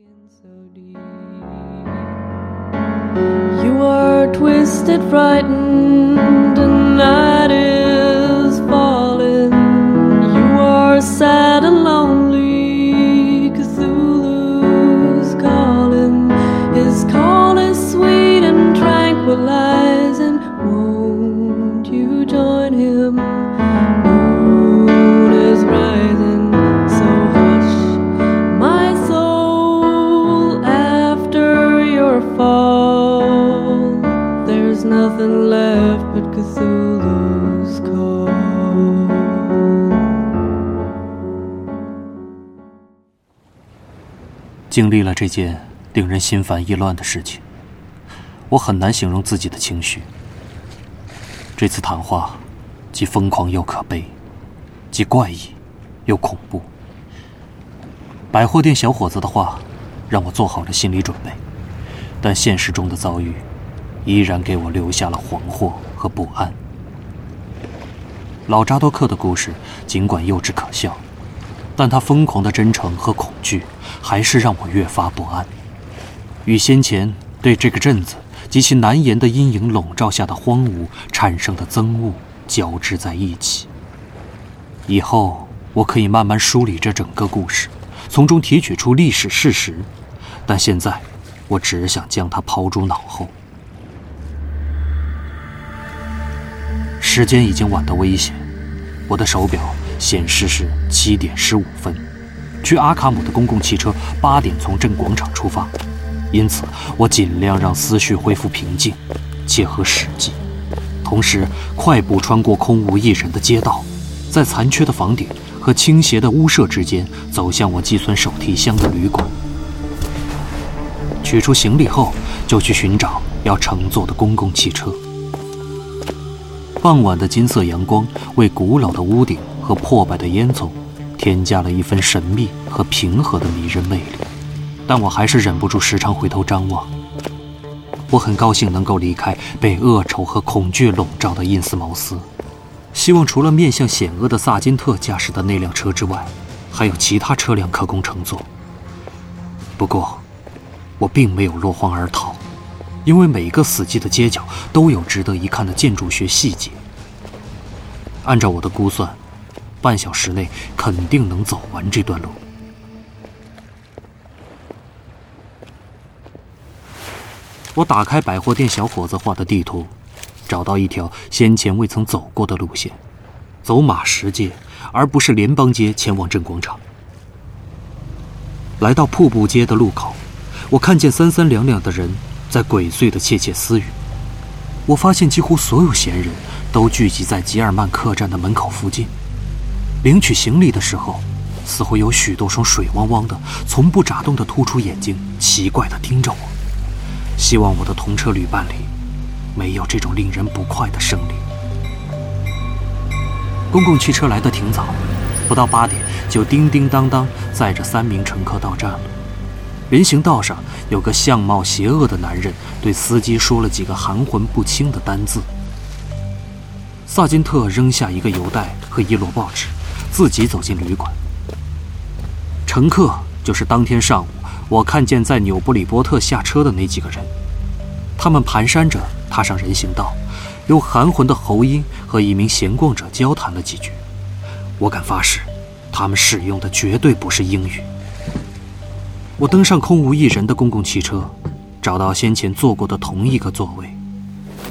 You are twisted, frightened, 经历了这件令人心烦意乱的事情，我很难形容自己的情绪。这次谈话既疯狂又可悲，既怪异又恐怖。百货店小伙子的话让我做好了心理准备，但现实中的遭遇依然给我留下了惶惑和不安。老扎多克的故事尽管幼稚可笑，但他疯狂的真诚和恐惧，还是让我越发不安。与先前对这个镇子及其难言的阴影笼罩下的荒芜产生的憎恶交织在一起。以后我可以慢慢梳理这整个故事，从中提取出历史事实，但现在我只想将它抛诸脑后。时间已经晚得危险，我的手表显示是七点十五分。去阿卡姆的公共汽车八点从镇广场出发，因此我尽量让思绪恢复平静，切合实际，同时快步穿过空无一人的街道，在残缺的房顶和倾斜的屋舍之间走向我寄存手提箱的旅馆。取出行李后，就去寻找要乘坐的公共汽车。傍晚的金色阳光为古老的屋顶和破败的烟囱添加了一分神秘和平和的迷人魅力，但我还是忍不住时常回头张望。我很高兴能够离开被恶臭和恐惧笼罩的因斯茅斯，希望除了面向险恶的萨金特驾驶的那辆车之外，还有其他车辆可供乘坐。不过，我并没有落荒而逃。因为每个死寂的街角都有值得一看的建筑学细节。按照我的估算，半小时内肯定能走完这段路。我打开百货店小伙子画的地图，找到一条先前未曾走过的路线，走马石街，而不是联邦街前往镇广场。来到瀑布街的路口，我看见三三两两的人。在鬼祟的窃窃私语，我发现几乎所有闲人都聚集在吉尔曼客栈的门口附近。领取行李的时候，似乎有许多双水汪汪的、从不眨动的突出眼睛，奇怪地盯着我。希望我的同车旅伴里没有这种令人不快的生理。公共汽车来得挺早，不到八点就叮叮当当载着三名乘客到站了。人行道上有个相貌邪恶的男人，对司机说了几个含混不清的单字。萨金特扔下一个邮袋和一摞报纸，自己走进旅馆。乘客就是当天上午我看见在纽布里波特下车的那几个人，他们蹒跚着踏上人行道，用含混的喉音和一名闲逛者交谈了几句。我敢发誓，他们使用的绝对不是英语。我登上空无一人的公共汽车，找到先前坐过的同一个座位，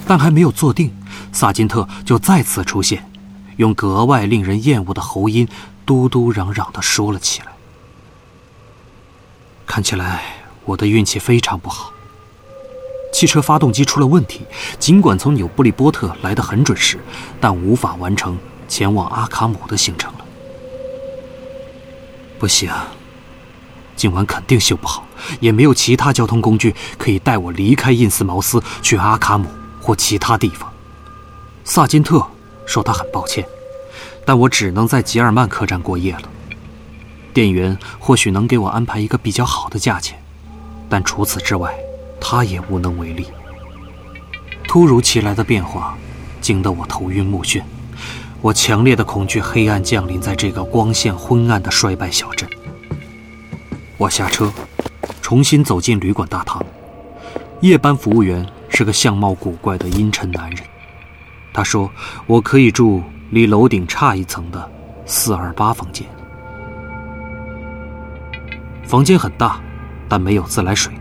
但还没有坐定，萨金特就再次出现，用格外令人厌恶的喉音，嘟嘟嚷嚷地说了起来。看起来我的运气非常不好，汽车发动机出了问题，尽管从纽布利波特来得很准时，但无法完成前往阿卡姆的行程了。不行。今晚肯定修不好，也没有其他交通工具可以带我离开印斯茅斯去阿卡姆或其他地方。萨金特说他很抱歉，但我只能在吉尔曼客栈过夜了。店员或许能给我安排一个比较好的价钱，但除此之外，他也无能为力。突如其来的变化惊得我头晕目眩，我强烈的恐惧黑暗降临在这个光线昏暗的衰败小镇。我下车，重新走进旅馆大堂。夜班服务员是个相貌古怪的阴沉男人。他说：“我可以住离楼顶差一层的四二八房间。房间很大，但没有自来水，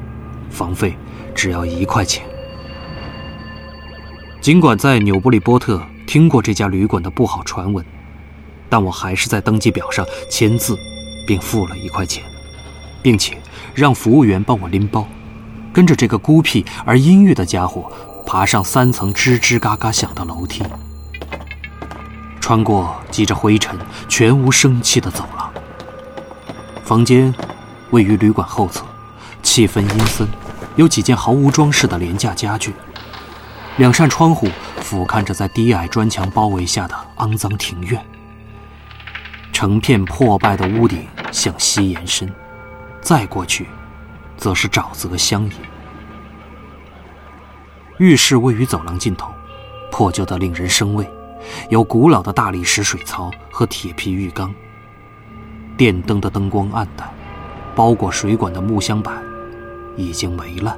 房费只要一块钱。尽管在纽布里波特听过这家旅馆的不好传闻，但我还是在登记表上签字，并付了一块钱，并且让服务员帮我拎包。”跟着这个孤僻而阴郁的家伙，爬上三层吱吱嘎嘎响的楼梯，穿过积着灰尘、全无生气的走廊。房间位于旅馆后侧，气氛阴森，有几件毫无装饰的廉价家具。两扇窗户俯瞰着在低矮砖墙包围下的肮脏庭院。成片破败的屋顶向西延伸，再过去。则是沼泽乡野。浴室位于走廊尽头，破旧的令人生畏，有古老的大理石水槽和铁皮浴缸。电灯的灯光暗淡，包裹水管的木箱板已经没了。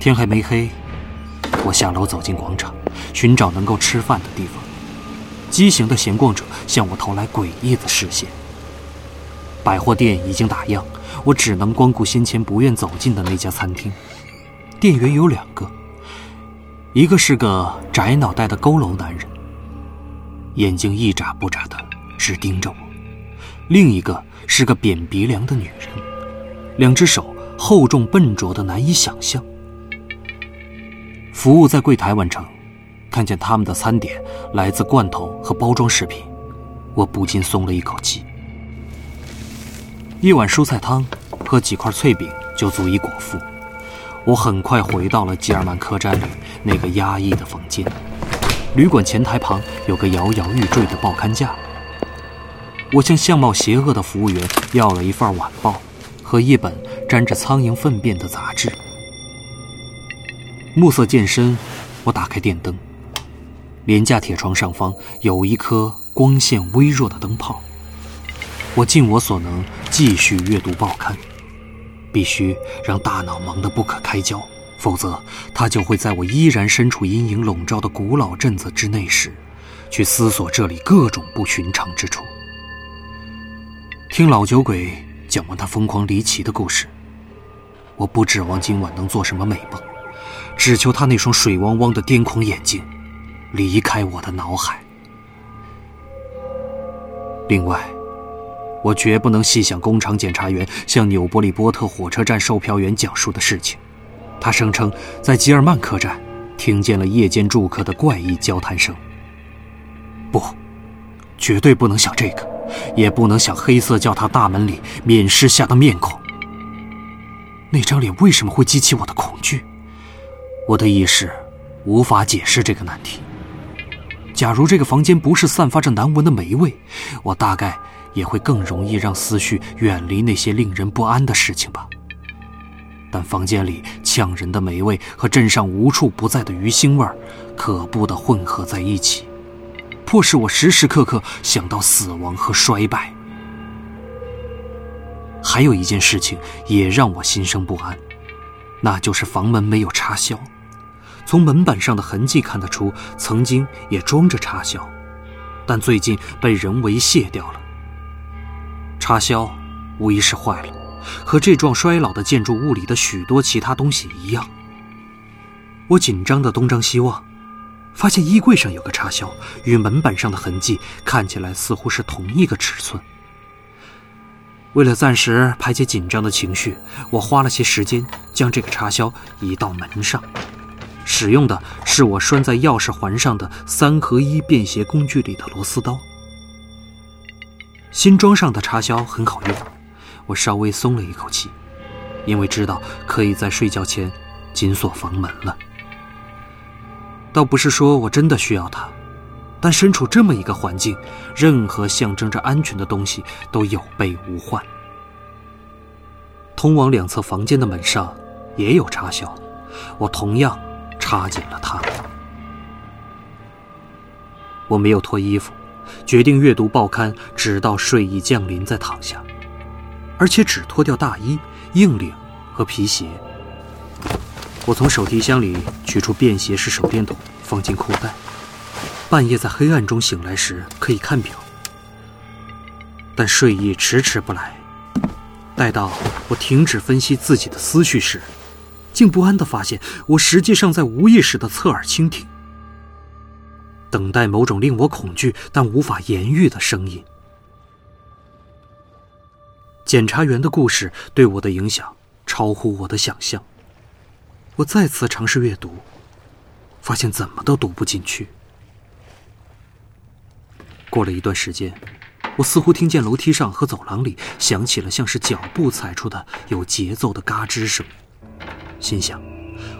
天还没黑，我下楼走进广场，寻找能够吃饭的地方。畸形的闲逛者向我投来诡异的视线。百货店已经打烊，我只能光顾先前不愿走进的那家餐厅。店员有两个，一个是个窄脑袋的佝偻男人，眼睛一眨不眨的直盯着我；另一个是个扁鼻梁的女人，两只手厚重笨拙的难以想象。服务在柜台完成，看见他们的餐点来自罐头和包装食品，我不禁松了一口气。一碗蔬菜汤和几块脆饼就足以果腹。我很快回到了吉尔曼客栈里那个压抑的房间。旅馆前台旁有个摇摇欲坠的报刊架。我向相貌邪恶的服务员要了一份晚报和一本沾着苍蝇粪便的杂志。暮色渐深，我打开电灯。廉价铁床上方有一颗光线微弱的灯泡。我尽我所能继续阅读报刊，必须让大脑忙得不可开交，否则它就会在我依然身处阴影笼罩的古老镇子之内时，去思索这里各种不寻常之处。听老酒鬼讲完他疯狂离奇的故事，我不指望今晚能做什么美梦，只求他那双水汪汪的癫狂眼睛离开我的脑海。另外。我绝不能细想工厂检查员向纽伯里波特火车站售票员讲述的事情。他声称在吉尔曼客栈听见了夜间住客的怪异交谈声。不，绝对不能想这个，也不能想黑色教堂大门里冕饰下的面孔。那张脸为什么会激起我的恐惧？我的意识无法解释这个难题。假如这个房间不是散发着难闻的霉味，我大概。也会更容易让思绪远离那些令人不安的事情吧。但房间里呛人的霉味和镇上无处不在的鱼腥味儿，可怖地混合在一起，迫使我时时刻刻想到死亡和衰败。还有一件事情也让我心生不安，那就是房门没有插销。从门板上的痕迹看得出，曾经也装着插销，但最近被人为卸掉了。插销无疑是坏了，和这幢衰老的建筑物里的许多其他东西一样。我紧张地东张西望，发现衣柜上有个插销，与门板上的痕迹看起来似乎是同一个尺寸。为了暂时排解紧张的情绪，我花了些时间将这个插销移到门上，使用的是我拴在钥匙环上的三合一便携工具里的螺丝刀。新装上的插销很好用，我稍微松了一口气，因为知道可以在睡觉前紧锁房门了。倒不是说我真的需要它，但身处这么一个环境，任何象征着安全的东西都有备无患。通往两侧房间的门上也有插销，我同样插紧了它。我没有脱衣服。决定阅读报刊，直到睡意降临再躺下。而且只脱掉大衣、硬领和皮鞋。我从手提箱里取出便携式手电筒，放进裤袋。半夜在黑暗中醒来时可以看表，但睡意迟迟不来。待到我停止分析自己的思绪时，竟不安地发现，我实际上在无意识地侧耳倾听，等待某种令我恐惧但无法言喻的声音。检察员的故事对我的影响超乎我的想象。我再次尝试阅读，发现怎么都读不进去。过了一段时间，我似乎听见楼梯上和走廊里响起了像是脚步踩出的有节奏的嘎吱声，心想，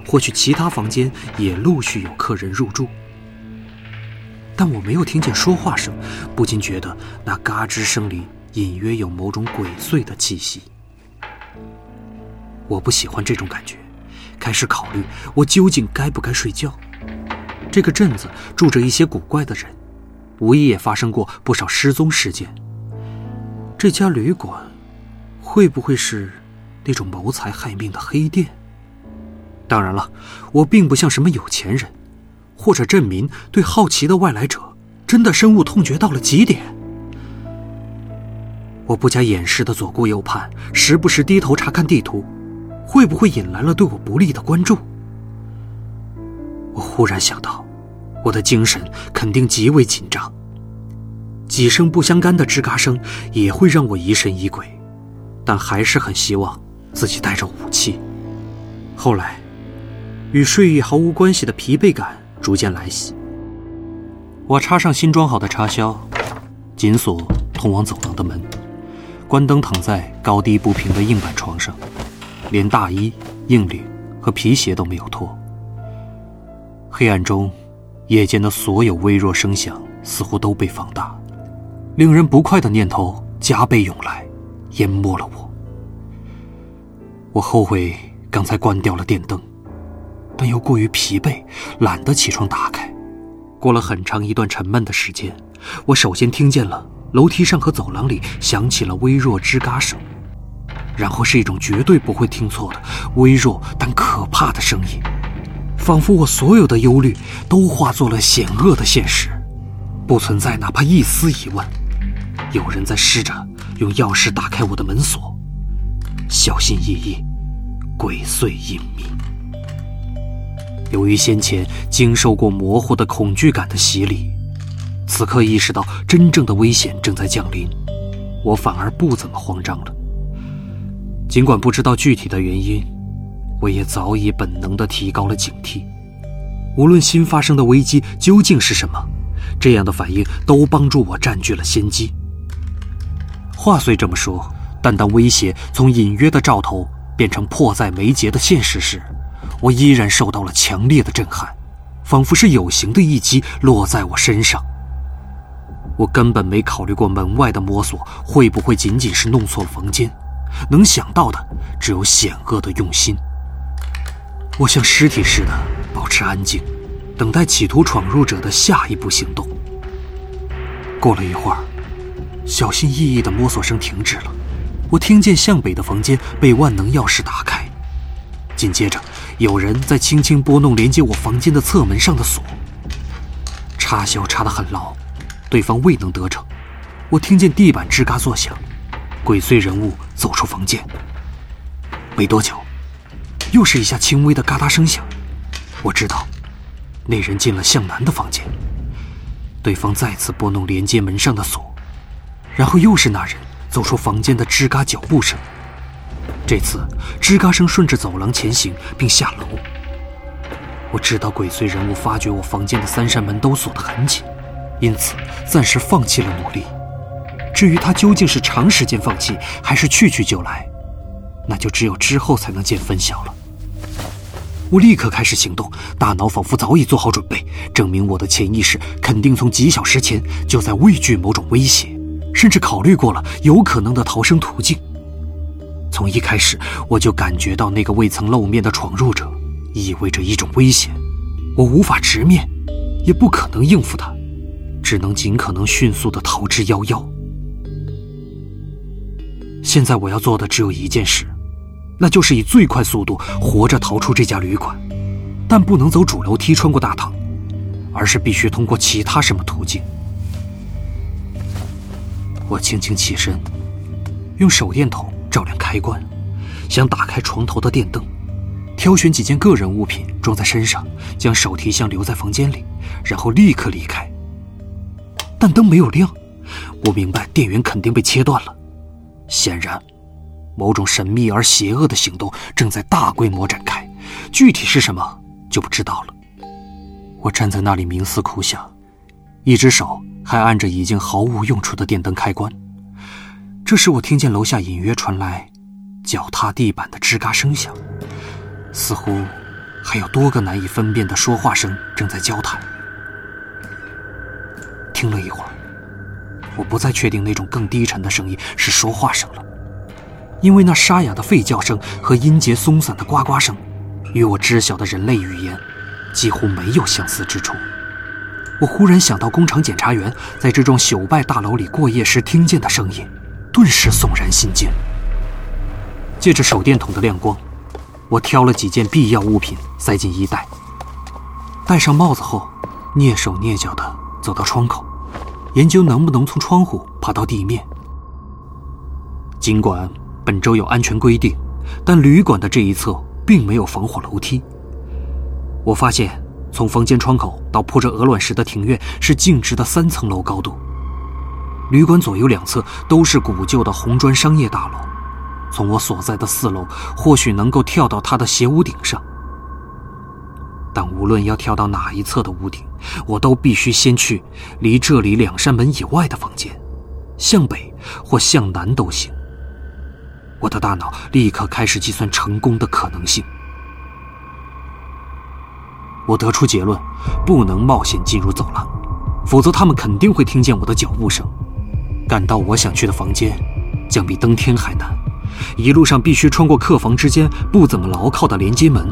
或许其他房间也陆续有客人入住。但我没有听见说话声，不禁觉得那嘎吱声里隐约有某种鬼祟的气息。我不喜欢这种感觉。开始考虑我究竟该不该睡觉。这个镇子住着一些古怪的人，无疑也发生过不少失踪事件。这家旅馆会不会是那种谋财害命的黑店？当然了，我并不像什么有钱人，或者镇民对好奇的外来者真的深恶痛绝到了极点。我不加掩饰的左顾右盼，时不时低头查看地图。会不会引来了对我不利的关注？我忽然想到，我的精神肯定极为紧张，几声不相干的吱嘎声也会让我疑神疑鬼，但还是很希望自己带着武器。后来，与睡意毫无关系的疲惫感逐渐来袭。我插上新装好的插销，紧锁通往走廊的门，关灯，躺在高低不平的硬板床上。连大衣、硬领和皮鞋都没有脱。黑暗中，夜间的所有微弱声响似乎都被放大，令人不快的念头加倍涌来，淹没了我。我后悔刚才关掉了电灯，但又过于疲惫，懒得起床打开。过了很长一段沉闷的时间，我首先听见了楼梯上和走廊里响起了微弱吱嘎声。然后是一种绝对不会听错的微弱但可怕的声音，仿佛我所有的忧虑都化作了险恶的现实，不存在哪怕一丝疑问。有人在试着用钥匙打开我的门锁，小心翼翼，鬼祟隐秘。由于先前经受过模糊的恐惧感的洗礼，此刻意识到真正的危险正在降临，我反而不怎么慌张了。尽管不知道具体的原因，我也早已本能地提高了警惕。无论新发生的危机究竟是什么，这样的反应都帮助我占据了先机。话虽这么说，但当威胁从隐约的兆头变成迫在眉睫的现实时，我依然受到了强烈的震撼，仿佛是有形的一击落在我身上。我根本没考虑过门外的摸索会不会仅仅是弄错房间。能想到的只有险恶的用心。我像尸体似的保持安静，等待企图闯入者的下一步行动。过了一会儿，小心翼翼的摸索声停止了。我听见向北的房间被万能钥匙打开，紧接着有人在轻轻拨弄连接我房间的侧门上的锁。插销插得很牢，对方未能得逞。我听见地板吱嘎作响。鬼祟人物走出房间，没多久，又是一下轻微的嘎哒声响。我知道，那人进了向南的房间。对方再次拨弄连接门上的锁，然后又是那人走出房间的吱嘎脚步声。这次吱嘎声顺着走廊前行，并下楼。我知道鬼祟人物发觉我房间的三扇门都锁得很紧，因此暂时放弃了努力。至于他究竟是长时间放弃，还是去去就来，那就只有之后才能见分晓了。我立刻开始行动，大脑仿佛早已做好准备，证明我的潜意识肯定从几小时前就在畏惧某种威胁，甚至考虑过了有可能的逃生途径。从一开始，我就感觉到那个未曾露面的闯入者意味着一种危险，我无法直面，也不可能应付他，只能尽可能迅速地逃之夭夭。现在我要做的只有一件事，那就是以最快速度活着逃出这家旅馆，但不能走主楼梯穿过大堂，而是必须通过其他什么途径。我轻轻起身，用手电筒开关，想打开床头的电灯，挑选几件个人物品装在身上，将手提箱留在房间里，然后立刻离开。但灯没有亮，我明白电源肯定被切断了。显然，某种神秘而邪恶的行动正在大规模展开，具体是什么就不知道了。我站在那里冥思苦想，一只手还按着已经毫无用处的电灯开关。这时，我听见楼下隐约传来脚踏地板的吱嘎声响，似乎还有多个难以分辨的说话声正在交谈。听了一会儿。我不再确定那种更低沉的声音是说话声了，因为那沙哑的吠叫声和音节松散的呱呱声，与我知晓的人类语言几乎没有相似之处。我忽然想到工厂检查员在这幢朽败大楼里过夜时听见的声音，顿时悚然心惊。借着手电筒的亮光，我挑了几件必要物品塞进衣袋，戴上帽子后，蹑手蹑脚地走到窗口。研究能不能从窗户爬到地面。尽管本周有安全规定，但旅馆的这一侧并没有防火楼梯。我发现，从房间窗口到铺着鹅卵石的庭院是径直的三层楼高度。旅馆左右两侧都是古旧的红砖商业大楼，从我所在的四楼或许能够跳到他的斜屋顶上。但无论要跳到哪一侧的屋顶，我都必须先去离这里两扇门以外的房间，向北或向南都行。我的大脑立刻开始计算成功的可能性。我得出结论：不能冒险进入走廊，否则他们肯定会听见我的脚步声。赶到我想去的房间，将比登天还难。一路上必须穿过客房之间不怎么牢靠的连接门。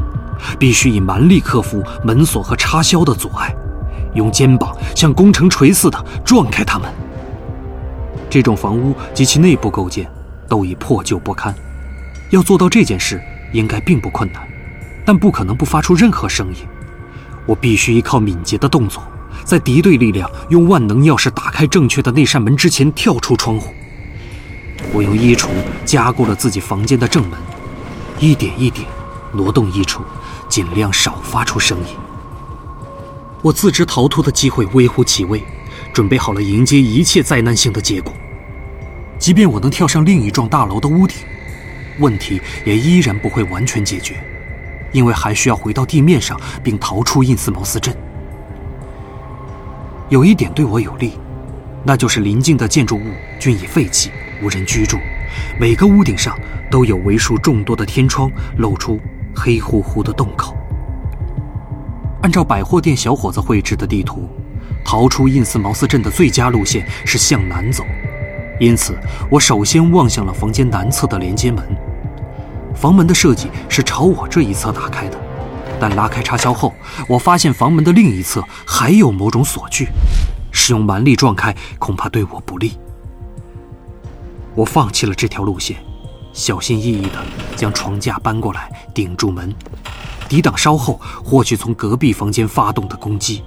必须以蛮力克服门锁和插销的阻碍，用肩膀像工程锤似的撞开它们。这种房屋及其内部构件都已破旧不堪，要做到这件事应该并不困难，但不可能不发出任何声音。我必须依靠敏捷的动作，在敌对力量用万能钥匙打开正确的那扇门之前跳出窗户。我用衣橱加固了自己房间的正门，一点一点挪动衣橱。尽量少发出声音。我自知逃脱的机会微乎其微，准备好了迎接一切灾难性的结果。即便我能跳上另一幢大楼的屋顶，问题也依然不会完全解决，因为还需要回到地面上并逃出印斯茅斯镇。有一点对我有利，那就是邻近的建筑物均已废弃，无人居住，每个屋顶上都有为数众多的天窗露出。黑乎乎的洞口。按照百货店小伙子绘制的地图，逃出印斯茅斯镇的最佳路线是向南走，因此我首先望向了房间南侧的连接门。房门的设计是朝我这一侧打开的，但拉开插销后，我发现房门的另一侧还有某种锁具，使用蛮力撞开恐怕对我不利。我放弃了这条路线。小心翼翼地将床架搬过来顶住门，抵挡稍后或许从隔壁房间发动的攻击。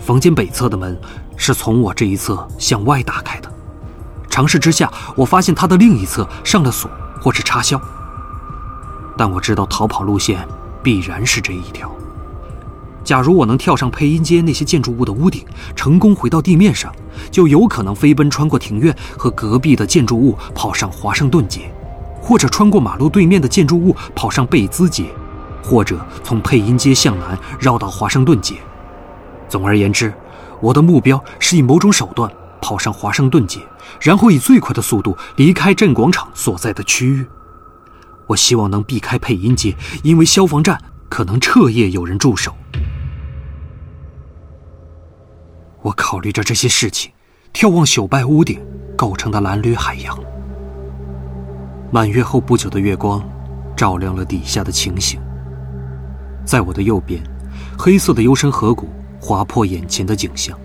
房间北侧的门是从我这一侧向外打开的，尝试之下，我发现它的另一侧上了锁或是插销。但我知道逃跑路线必然是这一条。假如我能跳上配音间那些建筑物的屋顶，成功回到地面上，就有可能飞奔穿过庭院和隔壁的建筑物，跑上华盛顿街，或者穿过马路对面的建筑物跑上贝兹街，或者从配音街向南绕到华盛顿街。总而言之，我的目标是以某种手段跑上华盛顿街，然后以最快的速度离开镇广场所在的区域。我希望能避开配音街，因为消防站可能彻夜有人驻守。我考虑着这些事情，眺望朽败屋顶构成的蓝绿海洋。满月后不久的月光，照亮了底下的情形。在我的右边，黑色的幽深河谷划破眼前的景象。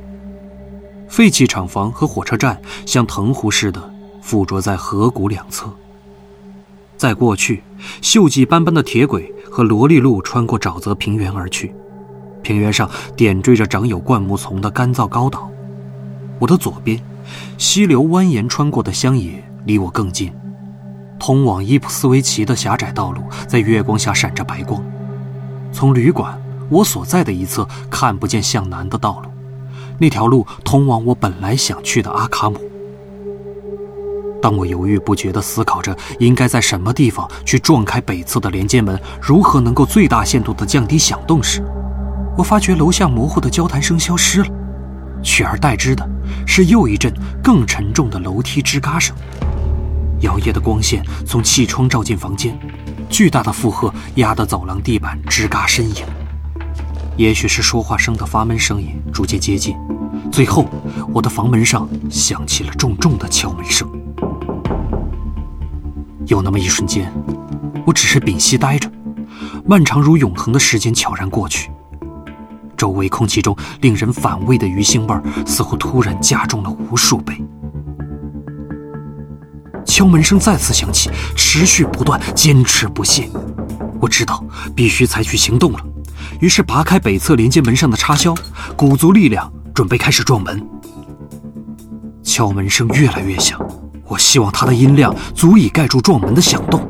废弃厂房和火车站像藤壶似的附着在河谷两侧。在过去，锈迹斑斑的铁轨和萝莉路穿过沼泽平原而去，平原上点缀着长有灌木丛的干燥高岛。我的左边，溪流蜿蜒穿过的乡野离我更近，通往伊普斯维奇的狭窄道路在月光下闪着白光。从旅馆我所在的一侧看不见向南的道路，那条路通往我本来想去的阿卡姆。当我犹豫不决地思考着应该在什么地方去撞开北侧的连接门，如何能够最大限度地降低响动时，我发觉楼下模糊的交谈声消失了，取而代之的是又一阵更沉重的楼梯吱嘎声。摇曳的光线从气窗照进房间，巨大的负荷压得走廊地板吱嘎呻吟。也许是说话声的发闷声音逐渐接近，最后我的房门上响起了重重的敲门声。有那么一瞬间，我只是屏息呆着，漫长如永恒的时间悄然过去。周围空气中令人反胃的鱼腥味儿似乎突然加重了无数倍。敲门声再次响起，持续不断，坚持不懈。我知道必须采取行动了，于是拔开北侧连接门上的插销，鼓足力量准备开始撞门。敲门声越来越响。我希望它的音量足以盖住撞门的响动。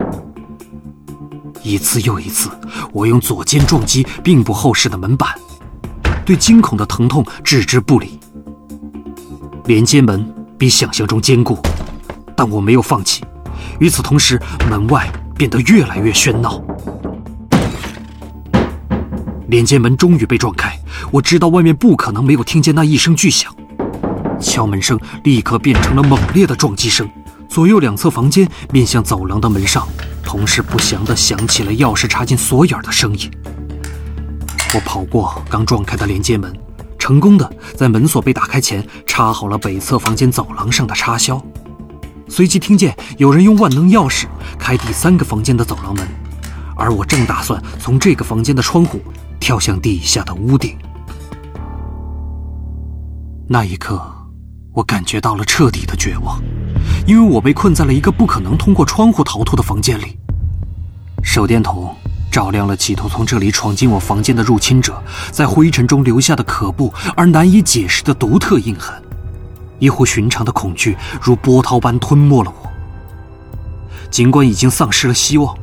一次又一次，我用左肩撞击并不厚实的门板，对惊恐的疼痛置之不理。连接门比想象中坚固，但我没有放弃。与此同时，门外变得越来越喧闹。连接门终于被撞开，我知道外面不可能没有听见那一声巨响。敲门声立刻变成了猛烈的撞击声，左右两侧房间面向走廊的门上，同时不祥地响起了钥匙插进锁眼的声音。我跑过刚撞开的连接门，成功的在门锁被打开前插好了北侧房间走廊上的插销，随即听见有人用万能钥匙开第三个房间的走廊门，而我正打算从这个房间的窗户跳向地下的屋顶。那一刻。我感觉到了彻底的绝望，因为我被困在了一个不可能通过窗户逃脱的房间里。手电筒照亮了企图从这里闯进我房间的入侵者在灰尘中留下的可怖而难以解释的独特印痕。一乎寻常的恐惧如波涛般吞没了我。尽管已经丧失了希望，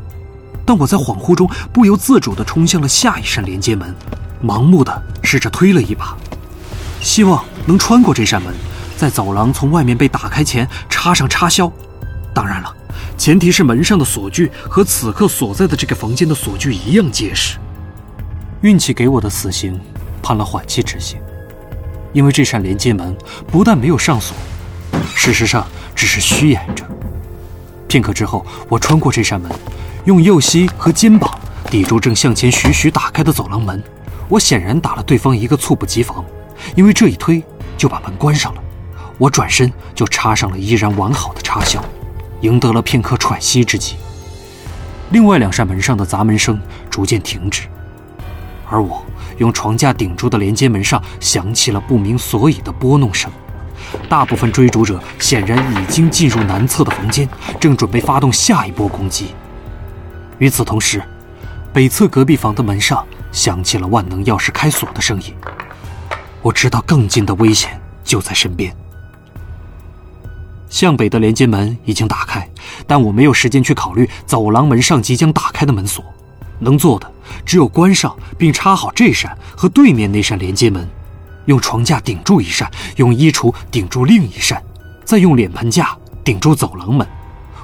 但我在恍惚中不由自主地冲向了下一扇连接门，盲目地试着推了一把，希望能穿过这扇门。在走廊从外面被打开前插上插销，当然了，前提是门上的锁具和此刻所在的这个房间的锁具一样结实。运气给我的死刑判了缓期执行，因为这扇连接门不但没有上锁，事实上只是虚掩着。片刻之后，我穿过这扇门，用右膝和肩膀抵住正向前徐徐打开的走廊门。我显然打了对方一个猝不及防，因为这一推就把门关上了。我转身就插上了依然完好的插销，赢得了片刻喘息之机。另外两扇门上的砸门声逐渐停止，而我用床架顶住的连接门上响起了不明所以的拨弄声。大部分追逐者显然已经进入南侧的房间，正准备发动下一波攻击。与此同时，北侧隔壁房的门上响起了万能钥匙开锁的声音。我知道更近的危险就在身边。向北的连接门已经打开，但我没有时间去考虑走廊门上即将打开的门锁。能做的只有关上并插好这扇和对面那扇连接门，用床架顶住一扇，用衣橱顶住另一扇，再用脸盆架顶住走廊门。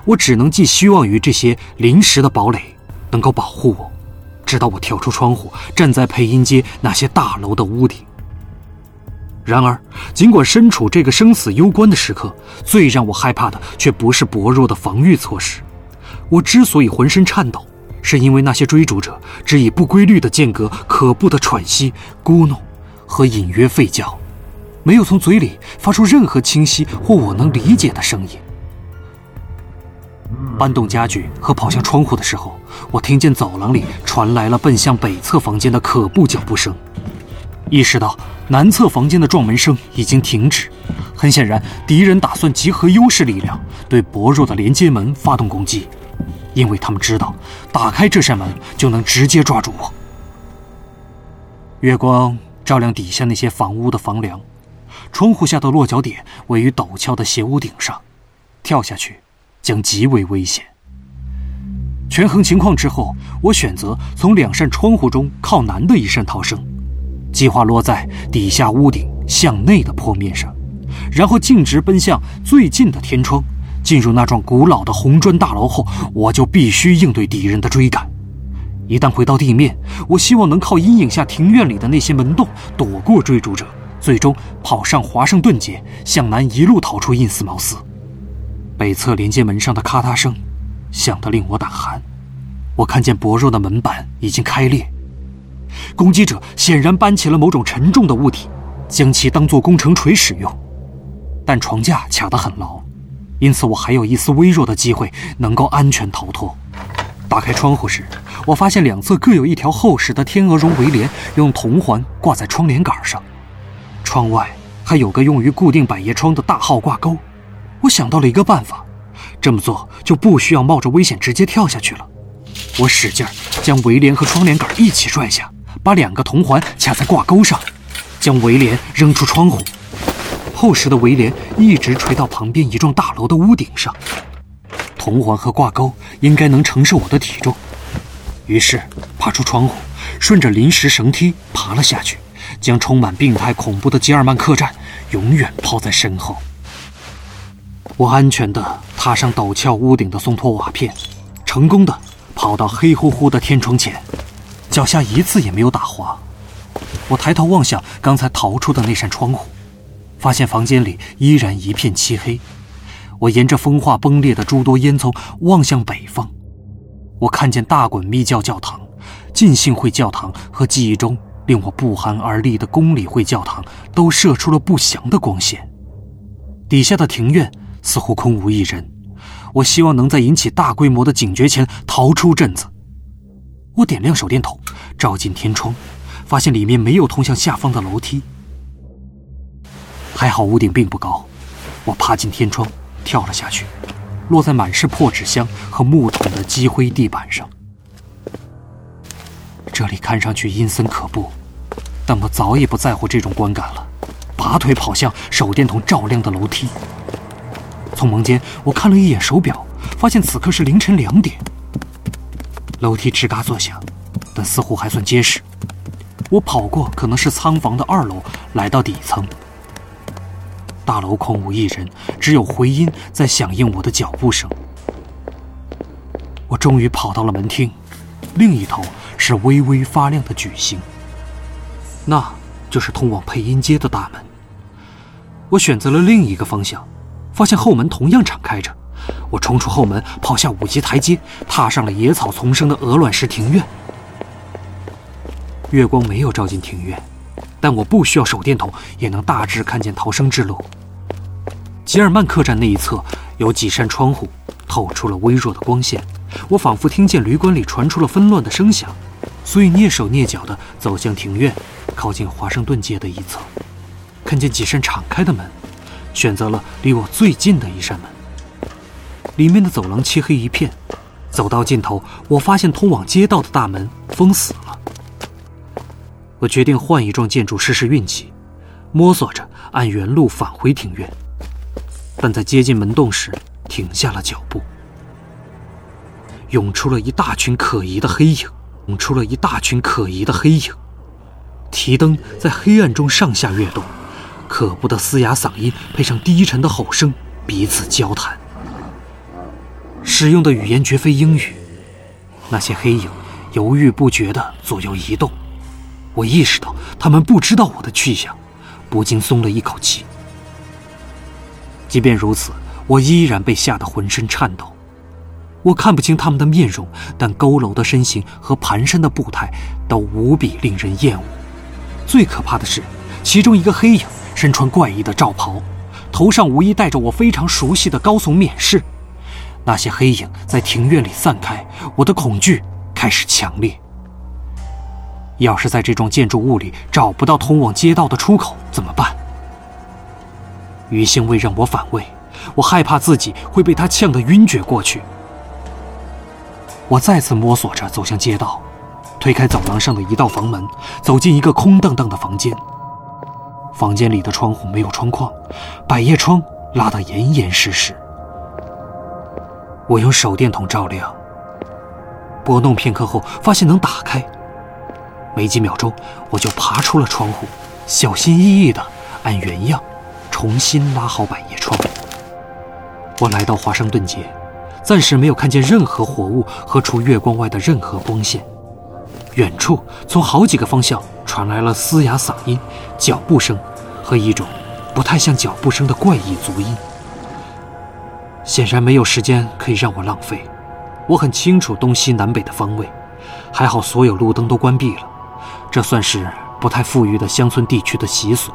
我只能寄希望于这些临时的堡垒能够保护我，直到我跳出窗户，站在配音街那些大楼的屋顶。然而，尽管身处这个生死攸关的时刻，最让我害怕的却不是薄弱的防御措施。我之所以浑身颤抖，是因为那些追逐者只以不规律的间隔、可怖的喘息、咕哝和隐约吠叫，没有从嘴里发出任何清晰或我能理解的声音。搬动家具和跑向窗户的时候，我听见走廊里传来了奔向北侧房间的可怖脚步声，意识到。南侧房间的撞门声已经停止，很显然，敌人打算集合优势力量，对薄弱的连接门发动攻击，因为他们知道打开这扇门就能直接抓住我。月光照亮底下那些房屋的房梁，窗户下的落脚点位于陡峭的斜屋顶上，跳下去将极为危险。权衡情况之后，我选择从两扇窗户中靠南的一扇逃生，计划落在底下屋顶向内的坡面上，然后径直奔向最近的天窗。进入那幢古老的红砖大楼后，我就必须应对敌人的追赶。一旦回到地面，我希望能靠阴影下庭院里的那些门洞躲过追逐者，最终跑上华盛顿街，向南一路逃出印斯茅斯。北侧连接门上的咔嗒声响得令我胆寒。我看见薄弱的门板已经开裂，攻击者显然搬起了某种沉重的物体，将其当作工程锤使用。但床架卡得很牢，因此我还有一丝微弱的机会能够安全逃脱。打开窗户时，我发现两侧各有一条厚实的天鹅绒围帘，用铜环挂在窗帘杆上。窗外还有个用于固定百叶窗的大号挂钩。我想到了一个办法，这么做就不需要冒着危险直接跳下去了。我使劲将围帘和窗帘杆一起拽下，把两个铜环卡在挂钩上，将围帘扔出窗户。厚实的围帘一直垂到旁边一幢大楼的屋顶上。铜环和挂钩应该能承受我的体重，于是爬出窗户，顺着临时绳梯爬了下去，将充满病态恐怖的吉尔曼客栈永远抛在身后。我安全地踏上陡峭屋顶的松脱瓦片，成功地跑到黑乎乎的天窗前，脚下一次也没有打滑。我抬头望向刚才逃出的那扇窗户，发现房间里依然一片漆黑。我沿着风化崩裂的诸多烟囱望向北方，我看见大滚密教教堂、浸信会教堂和记忆中令我不寒而栗的公理会教堂都射出了不祥的光线。底下的庭院似乎空无一人，我希望能在引起大规模的警觉前逃出镇子。我点亮手电筒，照进天窗，发现里面没有通向下方的楼梯。还好屋顶并不高，我爬进天窗。跳了下去，落在满是破纸箱和木桶的积灰地板上。这里看上去阴森可怖，但我早已不在乎这种观感了，拔腿跑向手电筒照亮的楼梯。从门间，我看了一眼手表，发现此刻是凌晨两点。楼梯吱嘎作响，但似乎还算结实。我跑过可能是仓房的二楼，来到底层。大楼空无一人，只有回音在响应我的脚步声。我终于跑到了门厅，另一头是微微发亮的矩形，那就是通往配音街的大门。我选择了另一个方向，发现后门同样敞开着。我冲出后门，跑下五级台阶，踏上了野草丛生的鹅卵石庭院。月光没有照进庭院。但我不需要手电筒，也能大致看见逃生之路。吉尔曼客栈那一侧有几扇窗户，透出了微弱的光线。我仿佛听见旅馆里传出了纷乱的声响，所以蹑手蹑脚地走向庭院，靠近华盛顿街的一侧，看见几扇敞开的门，选择了离我最近的一扇门。里面的走廊漆黑一片，走到尽头，我发现通往街道的大门封死了。我决定换一幢建筑试试运气，摸索着按原路返回庭院，但在接近门洞时停下了脚步。涌出了一大群可疑的黑影，涌出了一大群可疑的黑影。提灯在黑暗中上下跃动，可怖的嘶哑嗓音配上低沉的吼声彼此交谈，使用的语言绝非英语。那些黑影犹豫不决地左右移动。我意识到他们不知道我的去向，不禁松了一口气。即便如此，我依然被吓得浑身颤抖。我看不清他们的面容，但佝偻的身形和蹒跚的步态都无比令人厌恶。最可怕的是，其中一个黑影身穿怪异的罩袍，头上无疑戴着我非常熟悉的高耸冕饰。那些黑影在庭院里散开，我的恐惧开始强烈。要是在这幢建筑物里找不到通往街道的出口怎么办？余兴未让我反胃，我害怕自己会被他呛得晕厥过去。我再次摸索着走向街道，推开走廊上的一道房门，走进一个空荡荡的房间。房间里的窗户没有窗框，百叶窗拉得严严实实。我用手电筒照亮，拨弄片刻后，发现能打开。没几秒钟，我就爬出了窗户，小心翼翼地按原样重新拉好百叶窗。我来到华盛顿街，暂时没有看见任何活物和除月光外的任何光线。远处从好几个方向传来了嘶哑嗓音、脚步声和一种不太像脚步声的怪异足音。显然没有时间可以让我浪费，我很清楚东西南北的方位，还好所有路灯都关闭了。这算是不太富裕的乡村地区的习俗。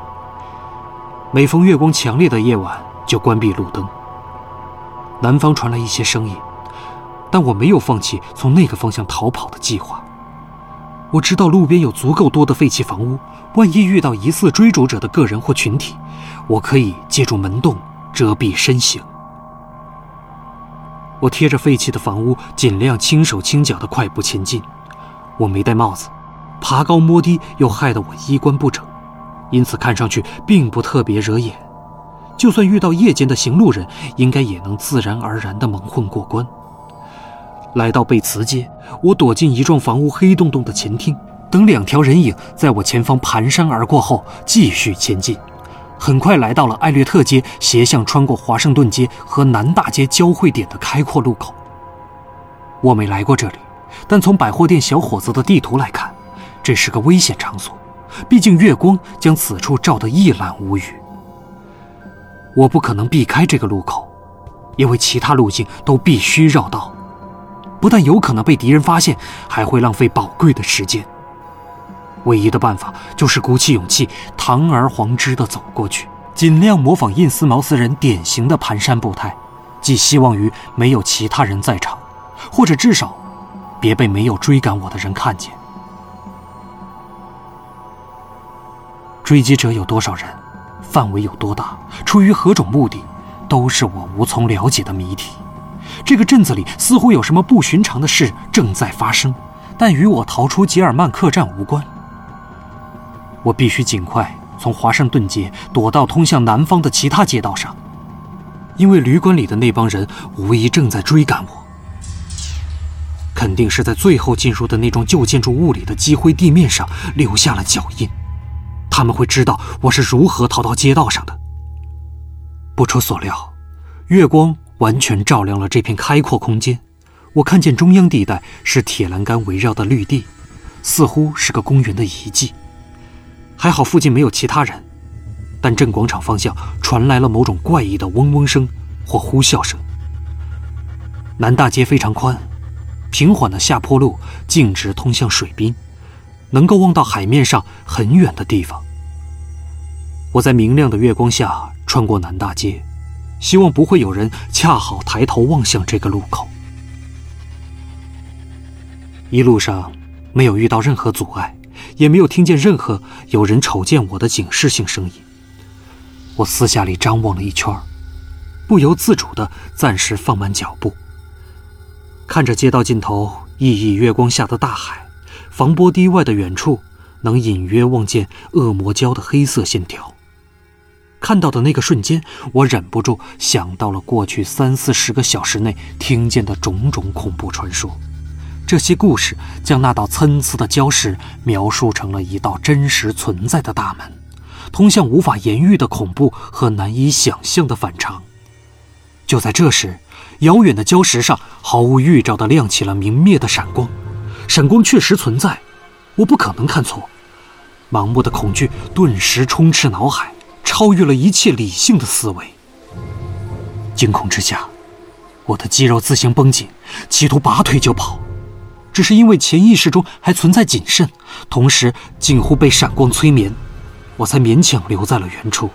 每逢月光强烈的夜晚，就关闭路灯。南方传来一些声音，但我没有放弃从那个方向逃跑的计划。我知道路边有足够多的废弃房屋，万一遇到疑似追逐者的个人或群体，我可以借助门洞遮蔽身形。我贴着废弃的房屋，尽量轻手轻脚地快步前进。我没戴帽子。爬高摸低又害得我衣冠不整，因此看上去并不特别惹眼。就算遇到夜间的行路人，应该也能自然而然地蒙混过关。来到贝茨街，我躲进一幢房屋黑洞洞的前厅，等两条人影在我前方蹒跚而过后，继续前进。很快来到了艾略特街斜向穿过华盛顿街和南大街交汇点的开阔路口。我没来过这里，但从百货店小伙子的地图来看。这是个危险场所，毕竟月光将此处照得一览无余。我不可能避开这个路口，因为其他路径都必须绕道，不但有可能被敌人发现，还会浪费宝贵的时间。唯一的办法就是鼓起勇气，堂而皇之地走过去，尽量模仿印斯茅斯人典型的蹒跚步态，寄希望于没有其他人在场，或者至少别被没有追赶我的人看见。追击者有多少人？范围有多大？出于何种目的？都是我无从了解的谜题。这个镇子里似乎有什么不寻常的事正在发生，但与我逃出吉尔曼客栈无关。我必须尽快从华盛顿街躲到通向南方的其他街道上，因为旅馆里的那帮人无疑正在追赶我。肯定是在最后进入的那幢旧建筑物里的积灰地面上留下了脚印。他们会知道我是如何逃到街道上的。不出所料，月光完全照亮了这片开阔空间。我看见中央地带是铁栏杆围绕的绿地，似乎是个公园的遗迹。还好附近没有其他人，但镇广场方向传来了某种怪异的嗡嗡声或呼啸声。南大街非常宽，平缓的下坡路径直通向水滨，能够望到海面上很远的地方。我在明亮的月光下穿过南大街，希望不会有人恰好抬头望向这个路口。一路上没有遇到任何阻碍，也没有听见任何有人瞅见我的警示性声音。我私下里张望了一圈，不由自主地暂时放慢脚步，看着街道尽头熠熠月光下的大海，防波堤外的远处能隐约望见恶魔礁的黑色线条。看到的那个瞬间，我忍不住想到了过去三四十个小时内听见的种种恐怖传说。这些故事将那道参差的礁石描述成了一道真实存在的大门，通向无法言喻的恐怖和难以想象的反常。就在这时，遥远的礁石上毫无预兆地亮起了明灭的闪光。闪光确实存在，我不可能看错。盲目的恐惧顿时充斥脑海。超越了一切理性的思维。惊恐之下，我的肌肉自行绷紧，企图拔腿就跑。只是因为潜意识中还存在谨慎，同时近乎被闪光催眠，我才勉强留在了原处。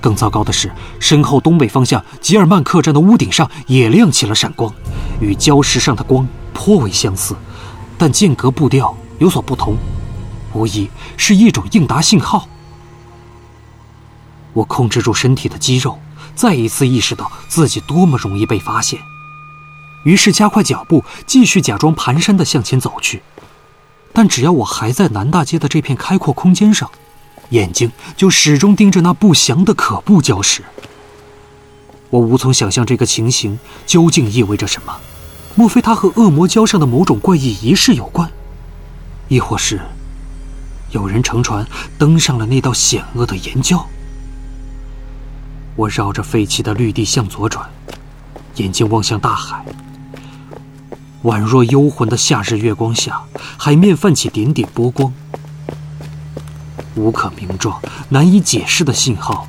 更糟糕的是，身后东北方向吉尔曼客栈的屋顶上也亮起了闪光，与礁石上的光颇为相似，但间隔步调有所不同，无疑是一种应答信号。我控制住身体的肌肉，再一次意识到自己多么容易被发现，于是加快脚步，继续假装蹒跚地向前走去。但只要我还在南大街的这片开阔空间上，眼睛就始终盯着那不祥的可怖礁石。我无从想象这个情形究竟意味着什么。莫非它和恶魔礁上的某种怪异仪式有关？亦或是有人乘船登上了那道险恶的岩礁？我绕着废弃的绿地向左转，眼睛望向大海。宛若幽魂的夏日月光下，海面泛起点点波光，无可名状、难以解释的信号，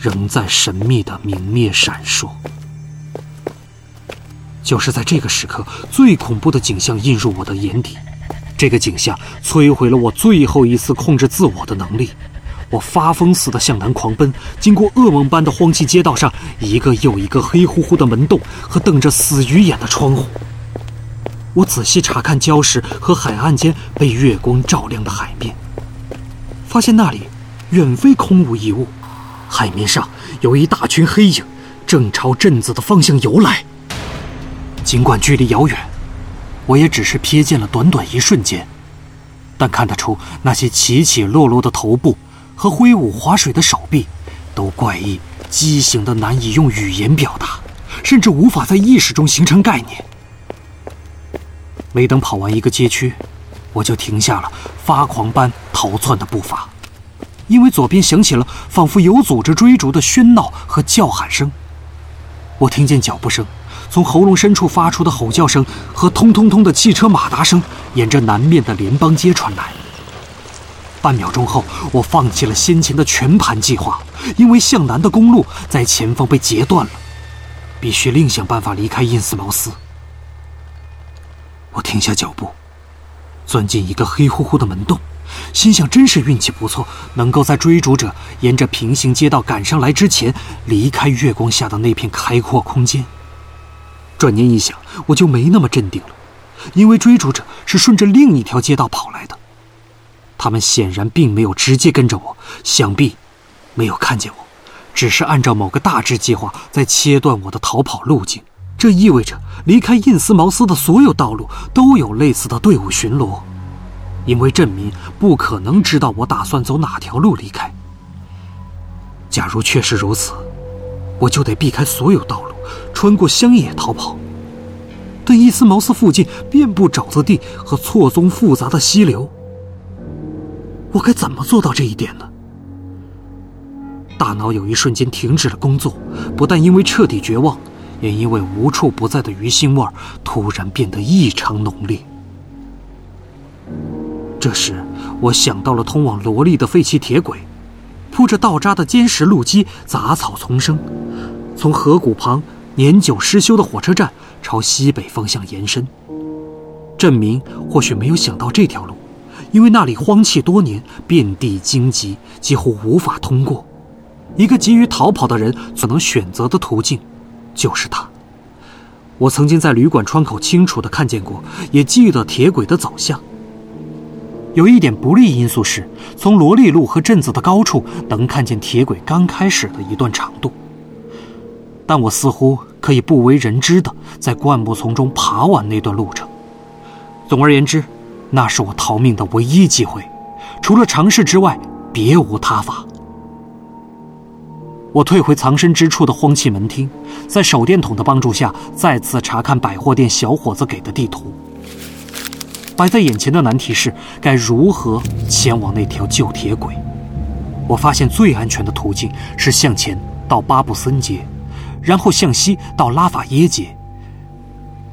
仍在神秘的明灭闪烁。就是在这个时刻，最恐怖的景象映入我的眼底。这个景象摧毁了我最后一丝控制自我的能力。我发疯似的向南狂奔，经过噩梦般的荒弃街道上，一个又一个黑乎乎的门洞和瞪着死鱼眼的窗户。我仔细查看礁石和海岸间被月光照亮的海面，发现那里远非空无一物，海面上有一大群黑影，正朝镇子的方向游来。尽管距离遥远，我也只是瞥见了短短一瞬间，但看得出那些起起落落的头部。和挥舞划水的手臂，都怪异、畸形的难以用语言表达，甚至无法在意识中形成概念。没等跑完一个街区，我就停下了发狂般逃窜的步伐，因为左边响起了仿佛有组织追逐的喧闹和叫喊声。我听见脚步声从喉咙深处发出的吼叫声和通通通的汽车马达声，沿着南面的联邦街传来。半秒钟后，我放弃了先前的全盘计划，因为向南的公路在前方被截断了，必须另想办法离开印斯茅斯。我停下脚步，钻进一个黑乎乎的门洞，心想：真是运气不错，能够在追逐者沿着平行街道赶上来之前离开月光下的那片开阔空间。转念一想，我就没那么镇定了，因为追逐者是顺着另一条街道跑来的。他们显然并没有直接跟着我，想必没有看见我，只是按照某个大致计划在切断我的逃跑路径。这意味着离开印斯茅斯的所有道路都有类似的队伍巡逻，因为镇民不可能知道我打算走哪条路离开。假如确实如此，我就得避开所有道路，穿过乡野逃跑。但伊斯茅斯附近遍布沼泽地和错综复杂的溪流。我该怎么做到这一点呢？大脑有一瞬间停止了工作，不但因为彻底绝望，也因为无处不在的鱼腥味儿突然变得异常浓烈。这时，我想到了通往萝莉的废弃铁轨，铺着道渣的坚实路基，杂草丛生，从河谷旁年久失修的火车站朝西北方向延伸。镇民或许没有想到这条路。因为那里荒弃多年，遍地荆棘，几乎无法通过。一个急于逃跑的人所能选择的途径，就是他。我曾经在旅馆窗口清楚的看见过，也记得铁轨的走向。有一点不利因素是，从罗利路和镇子的高处能看见铁轨刚开始的一段长度。但我似乎可以不为人知的在灌木丛中爬完那段路程。总而言之。那是我逃命的唯一机会，除了尝试之外，别无他法。我退回藏身之处的荒弃门厅，在手电筒的帮助下，再次查看百货店小伙子给的地图。摆在眼前的难题是，该如何前往那条旧铁轨？我发现最安全的途径是向前到巴布森街，然后向西到拉法耶街。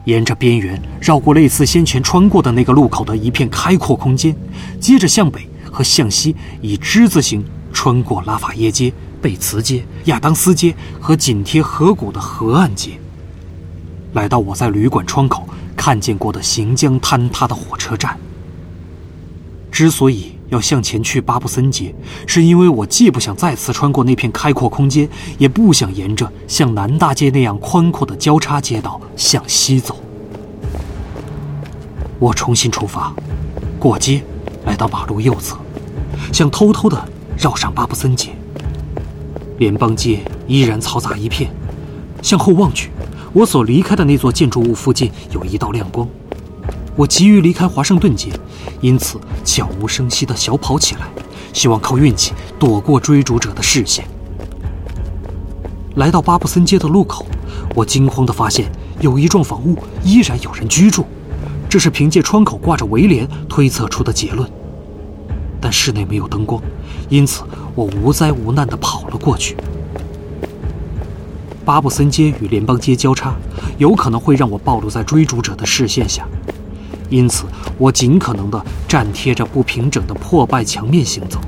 沿着边缘绕过类似先前穿过的那个路口的一片开阔空间，接着向北和向西以之字形穿过拉法耶街、贝茨街、亚当斯街和紧贴河谷的河岸街，来到我在旅馆窗口看见过的行将坍塌的火车站。之所以。要向前去巴布森街，是因为我既不想再次穿过那片开阔空间，也不想沿着像南大街那样宽阔的交叉街道向西走。我重新出发，过街，来到马路右侧，想偷偷的绕上巴布森街。联邦街依然嘈杂一片。向后望去，我所离开的那座建筑物附近有一道亮光。我急于离开华盛顿街，因此悄无声息地小跑起来，希望靠运气躲过追逐者的视线。来到巴布森街的路口，我惊慌地发现有一幢房屋依然有人居住，这是凭借窗口挂着围帘推测出的结论。但室内没有灯光，因此我无灾无难地跑了过去。巴布森街与联邦街交叉，有可能会让我暴露在追逐者的视线下，因此我尽可能地站贴着不平整的破败墙面行走。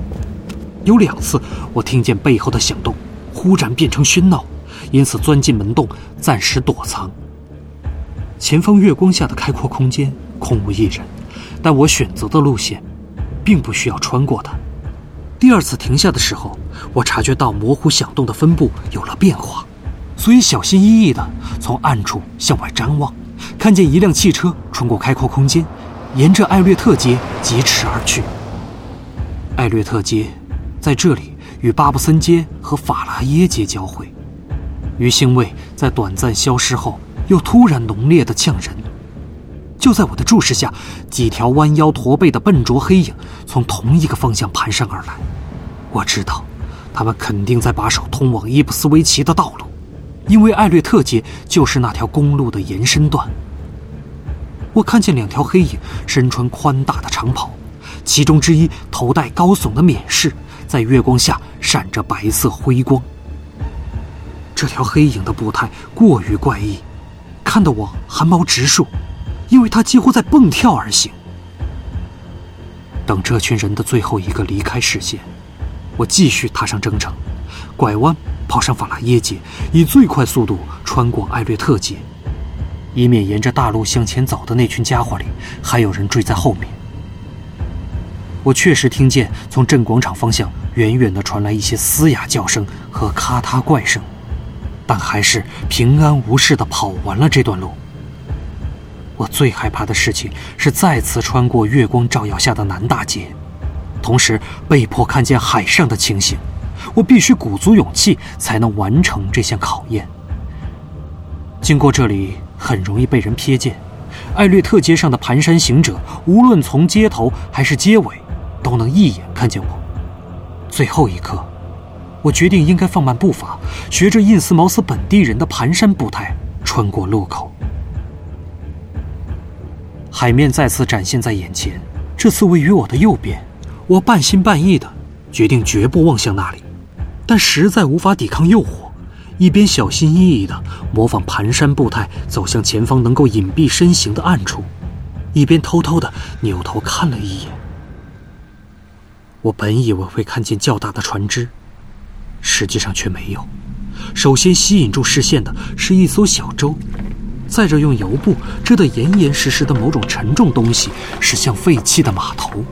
有两次，我听见背后的响动，忽然变成喧闹，因此钻进门洞，暂时躲藏。前方月光下的开阔空间空无一人，但我选择的路线，并不需要穿过它。第二次停下的时候，我察觉到模糊响动的分布有了变化。所以小心翼翼地从暗处向外张望，看见一辆汽车穿过开阔空间，沿着艾略特街疾驰而去。艾略特街在这里与巴布森街和法拉耶街交汇，鱼腥味在短暂消失后又突然浓烈地呛人。就在我的注视下，几条弯腰驼背的笨拙黑影从同一个方向蹒跚而来。我知道，他们肯定在把守通往伊普斯维奇的道路。因为艾略特街就是那条公路的延伸段。我看见两条黑影身穿宽大的长袍，其中之一头戴高耸的冕饰，在月光下闪着白色辉光。这条黑影的步态过于怪异，看得我汗毛直竖，因为他几乎在蹦跳而行。等这群人的最后一个离开视线，我继续踏上征程，拐弯。跑上法拉耶街，以最快速度穿过艾略特街，以免沿着大路向前走的那群家伙里还有人追在后面。我确实听见从镇广场方向远远地传来一些嘶哑叫声和咔嗒怪声，但还是平安无事地跑完了这段路。我最害怕的事情是再次穿过月光照耀下的南大街，同时被迫看见海上的情形。我必须鼓足勇气才能完成这项考验。经过这里很容易被人瞥见，艾略特街上的蹒跚行者，无论从街头还是街尾，都能一眼看见我。最后一刻，我决定应该放慢步伐，学着印斯茅斯本地人的蹒跚步态穿过路口。海面再次展现在眼前，这次位于我的右边。我半信半疑的决定绝不望向那里。但实在无法抵抗诱惑，一边小心翼翼地模仿蹒跚步态走向前方能够隐蔽身形的暗处，一边偷偷地扭头看了一眼。我本以为会看见较大的船只，实际上却没有。首先吸引住视线的是一艘小舟，载着用油布遮得严严实实的某种沉重东西驶向废弃的码头。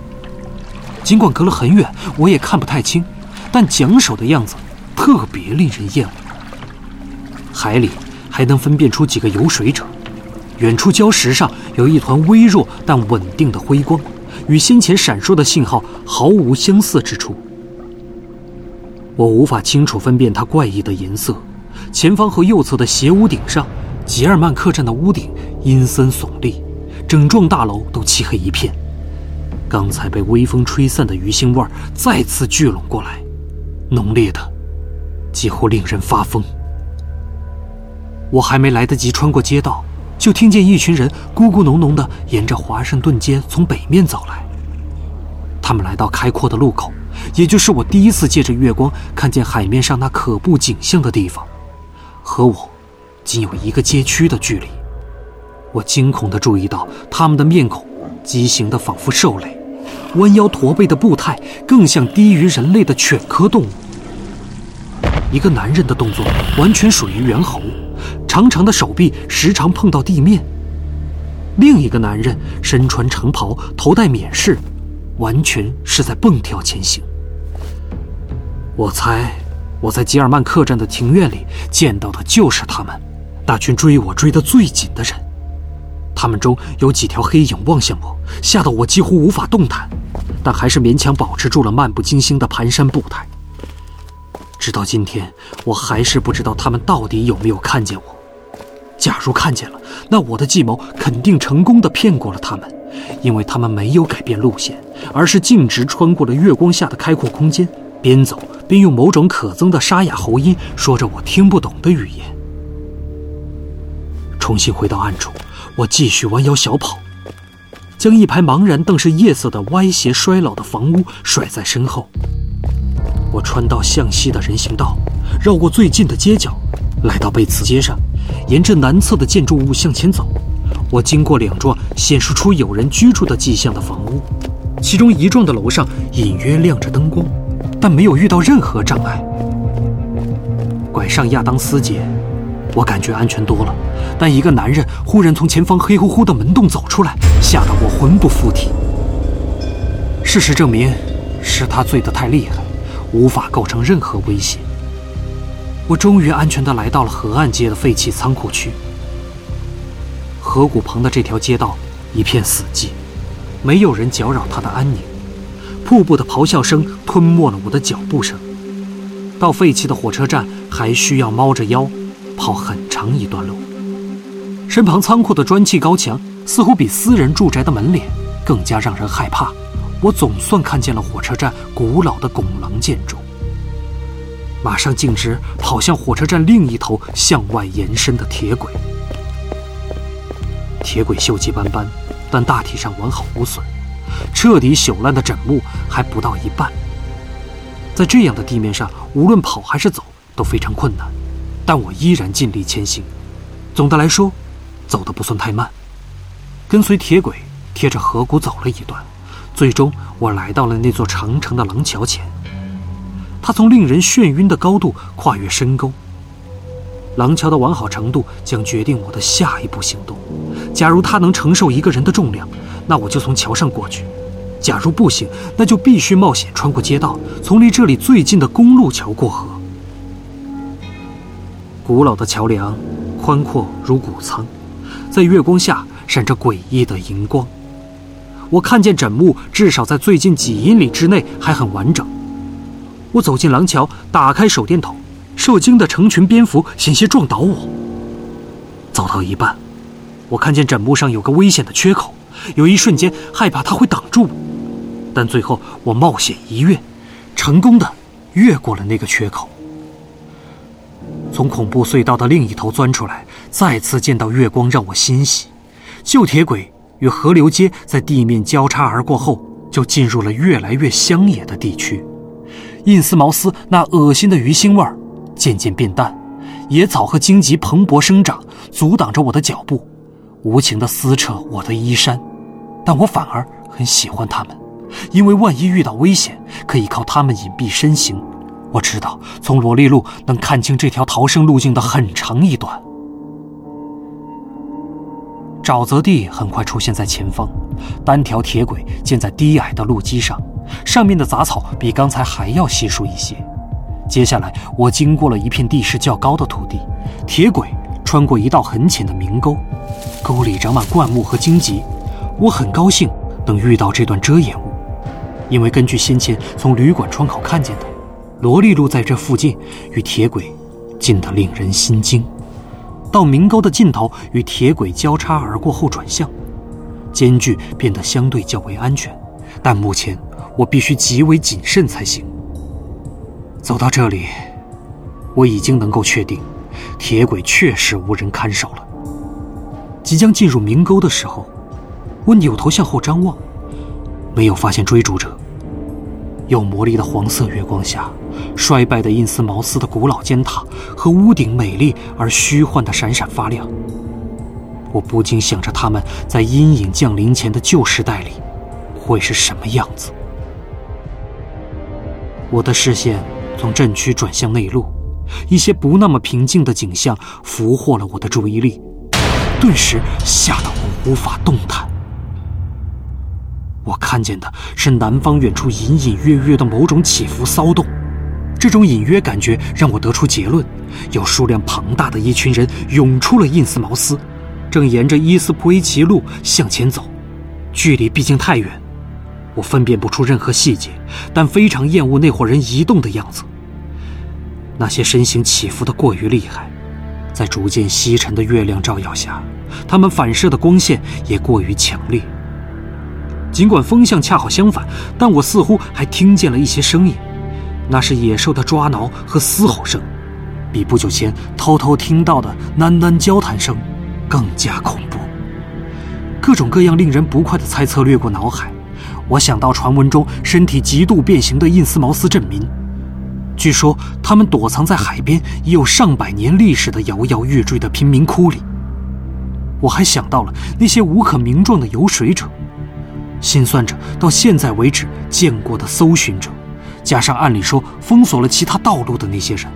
尽管隔了很远，我也看不太清。但桨手的样子特别令人厌恶。海里还能分辨出几个游水者，远处礁石上有一团微弱但稳定的辉光，与先前闪烁的信号毫无相似之处。我无法清楚分辨它怪异的颜色。前方和右侧的斜屋顶上，吉尔曼客栈的屋顶阴森耸立，整幢大楼都漆黑一片。刚才被微风吹散的鱼腥味再次聚拢过来。浓烈的，几乎令人发疯。我还没来得及穿过街道，就听见一群人咕咕哝哝地沿着华盛顿街从北面走来。他们来到开阔的路口，也就是我第一次借着月光看见海面上那可怖景象的地方，和我仅有一个街区的距离。我惊恐地注意到他们的面孔畸形得仿佛兽类。弯腰驼背的步态更像低于人类的犬科动物。一个男人的动作完全属于猿猴，长长的手臂时常碰到地面。另一个男人身穿长袍，头戴冕饰，完全是在蹦跳前行。我猜，我在吉尔曼客栈的庭院里见到的就是他们，那群追我追得最紧的人。他们中有几条黑影望向我，吓得我几乎无法动弹，但还是勉强保持住了漫不经心的蹒跚步态。直到今天，我还是不知道他们到底有没有看见我。假如看见了，那我的计谋肯定成功的骗过了他们，因为他们没有改变路线，而是径直穿过了月光下的开阔空间，边走边用某种可憎的沙哑喉音说着我听不懂的语言。重新回到暗处，我继续弯腰小跑，将一排茫然瞪视夜色的歪斜衰老的房屋甩在身后。我穿到向西的人行道，绕过最近的街角，来到贝茨街上，沿着南侧的建筑物向前走。我经过两幢显示出有人居住的迹象的房屋，其中一幢的楼上隐约亮着灯光，但没有遇到任何障碍。拐上亚当斯街，我感觉安全多了，但一个男人忽然从前方黑乎乎的门洞走出来，吓得我魂不附体。事实证明，是他醉得太厉害。无法构成任何威胁。我终于安全地来到了河岸街的废弃仓库区。河谷旁的这条街道一片死寂，没有人搅扰它的安宁。瀑布的咆哮声吞没了我的脚步声。到废弃的火车站还需要猫着腰跑很长一段路。身旁仓库的砖砌高墙似乎比私人住宅的门脸更加让人害怕。我总算看见了火车站古老的拱廊建筑，马上径直跑向火车站另一头向外延伸的铁轨。铁轨锈迹斑斑，但大体上完好无损。彻底朽烂的枕木还不到一半。在这样的地面上，无论跑还是走都非常困难，但我依然尽力前行。总的来说，走得不算太慢。跟随铁轨贴着河谷走了一段。最终，我来到了那座长长的廊桥前。它从令人眩晕的高度跨越深沟。廊桥的完好程度将决定我的下一步行动。假如它能承受一个人的重量，那我就从桥上过去；假如不行，那就必须冒险穿过街道，从离这里最近的公路桥过河。古老的桥梁，宽阔如谷仓，在月光下闪着诡异的银光。我看见枕木至少在最近几英里之内还很完整。我走进廊桥，打开手电筒，受惊的成群蝙蝠险些撞倒我。走到一半，我看见枕木上有个危险的缺口，有一瞬间害怕它会挡住我，但最后我冒险一跃，成功的越过了那个缺口，从恐怖隧道的另一头钻出来，再次见到月光让我欣喜。旧铁轨。与河流街在地面交叉而过后，就进入了越来越乡野的地区。印斯茅斯那恶心的鱼腥味儿渐渐变淡，野草和荆棘蓬勃生长，阻挡着我的脚步，无情地撕扯我的衣衫。但我反而很喜欢它们，因为万一遇到危险，可以靠它们隐蔽身形。我知道从罗莉路能看清这条逃生路径的很长一段。沼泽地很快出现在前方，单条铁轨建在低矮的路基上，上面的杂草比刚才还要稀疏一些。接下来，我经过了一片地势较高的土地，铁轨穿过一道很浅的明沟，沟里长满灌木和荆棘。我很高兴能遇到这段遮掩物，因为根据先前从旅馆窗口看见的，罗莉路在这附近，与铁轨近得令人心惊。到明沟的尽头，与铁轨交叉而过后转向，间距变得相对较为安全，但目前我必须极为谨慎才行。走到这里，我已经能够确定，铁轨确实无人看守了。即将进入明沟的时候，我扭头向后张望，没有发现追逐者。有魔力的黄色月光下，衰败的印斯茅斯的古老尖塔和屋顶美丽而虚幻的闪闪发亮。我不禁想着，他们在阴影降临前的旧时代里，会是什么样子？我的视线从镇区转向内陆，一些不那么平静的景象俘获了我的注意力，顿时吓得我无法动弹。我看见的是南方远处隐隐约约的某种起伏骚动，这种隐约感觉让我得出结论：有数量庞大的一群人涌出了印斯茅斯，正沿着伊斯普维奇路向前走。距离毕竟太远，我分辨不出任何细节，但非常厌恶那伙人移动的样子。那些身形起伏的过于厉害，在逐渐西沉的月亮照耀下，他们反射的光线也过于强烈。尽管风向恰好相反，但我似乎还听见了一些声音，那是野兽的抓挠和嘶吼声，比不久前偷偷听到的喃喃交谈声更加恐怖。各种各样令人不快的猜测掠过脑海，我想到传闻中身体极度变形的印斯茅斯镇民。据说他们躲藏在海边已有上百年历史的摇摇欲坠的贫民窟里。我还想到了那些无可名状的游水者，心算着到现在为止见过的搜寻者，加上按理说封锁了其他道路的那些人，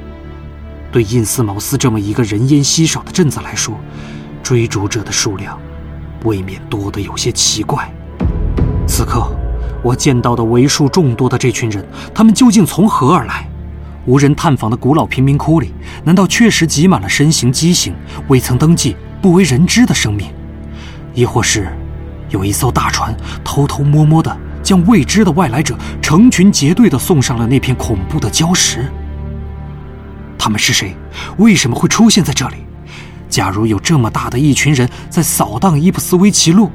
对印斯茅斯这么一个人烟稀少的镇子来说，追逐者的数量未免多得有些奇怪。此刻，我见到的为数众多的这群人，他们究竟从何而来？无人探访的古老贫民窟里，难道确实挤满了身形畸形、未曾登记、不为人知的生命？亦或是，有一艘大船偷偷摸摸的将未知的外来者成群结队地送上了那片恐怖的礁石？他们是谁？为什么会出现在这里？假如有这么大的一群人在扫荡伊普斯维奇路，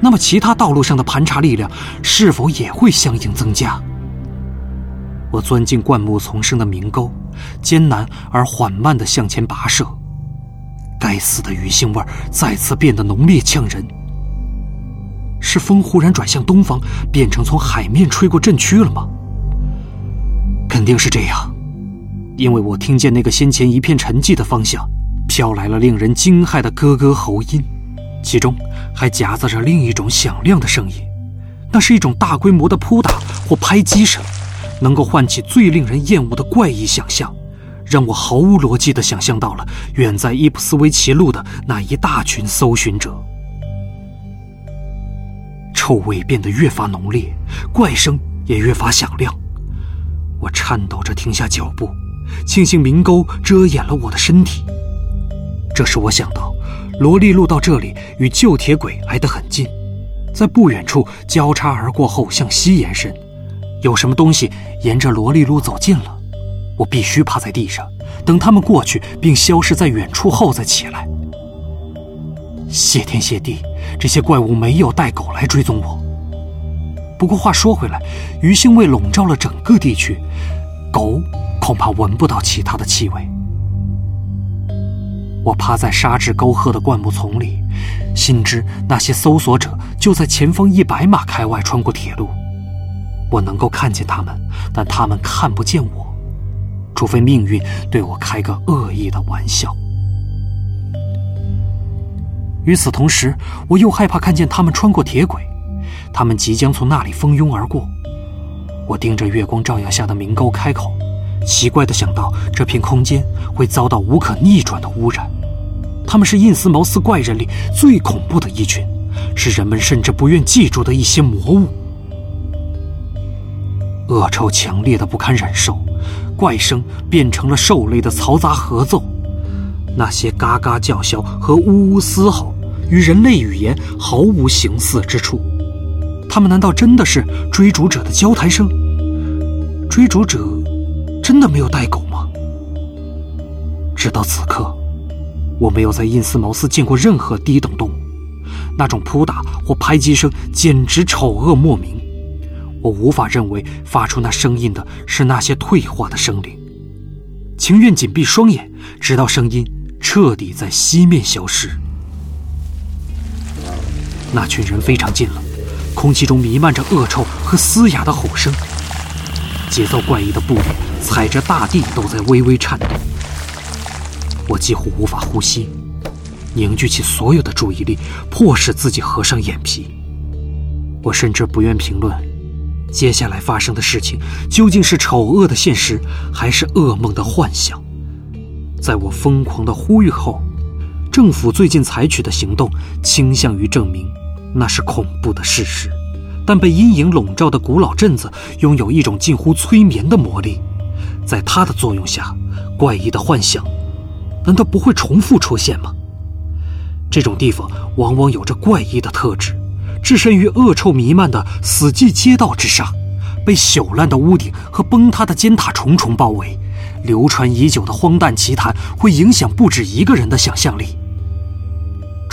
那么其他道路上的盘查力量是否也会相应增加？我钻进灌木丛生的明沟，艰难而缓慢地向前跋涉。该死的鱼腥味再次变得浓烈呛人。是风忽然转向东方，变成从海面吹过镇区了吗？肯定是这样，因为我听见那个先前一片沉寂的方向，飘来了令人惊骇的咯咯喉音，其中还夹杂着另一种响亮的声音，那是一种大规模的扑打或拍击声。能够唤起最令人厌恶的怪异想象，让我毫无逻辑地想象到了远在伊普斯维奇路的那一大群搜寻者。臭味变得越发浓烈，怪声也越发响亮。我颤抖着停下脚步，庆幸明沟遮掩了我的身体。这时我想到，罗莉路到这里与旧铁轨挨得很近，在不远处交叉而过后向西延伸。有什么东西沿着萝莉路走近了，我必须趴在地上，等他们过去并消失在远处后再起来。谢天谢地，这些怪物没有带狗来追踪我。不过话说回来，鱼腥味笼罩了整个地区，狗恐怕闻不到其他的气味。我趴在沙质沟壑的灌木丛里，心知那些搜索者就在前方一百码开外穿过铁路。我能够看见他们，但他们看不见我，除非命运对我开个恶意的玩笑。与此同时，我又害怕看见他们穿过铁轨，他们即将从那里蜂拥而过。我盯着月光照耀下的明沟开口，奇怪的想到这片空间会遭到无可逆转的污染。他们是印斯茅斯怪人里最恐怖的一群，是人们甚至不愿记住的一些魔物。恶臭强烈的不堪忍受，怪声变成了兽类的嘈杂合奏，那些嘎嘎叫嚣和呜呜嘶吼与人类语言毫无形似之处。他们难道真的是追逐者的交谈声？追逐者真的没有带狗吗？直到此刻，我没有在印斯茅斯见过任何低等动物，那种扑打或拍击声简直丑恶莫名。我无法认为发出那声音的是那些退化的生灵，情愿紧闭双眼，直到声音彻底在西面消失。那群人非常近了，空气中弥漫着恶臭和嘶哑的吼声，节奏怪异的步履踩着大地都在微微颤抖。我几乎无法呼吸，凝聚起所有的注意力，迫使自己合上眼皮。我甚至不愿评论。接下来发生的事情究竟是丑恶的现实，还是噩梦的幻想？在我疯狂的呼吁后，政府最近采取的行动倾向于证明那是恐怖的事实。但被阴影笼罩的古老镇子拥有一种近乎催眠的魔力，在它的作用下，怪异的幻想难道不会重复出现吗？这种地方往往有着怪异的特质。置身于恶臭弥漫的死寂街道之上，被朽烂的屋顶和崩塌的尖塔重重包围，流传已久的荒诞奇谈会影响不止一个人的想象力。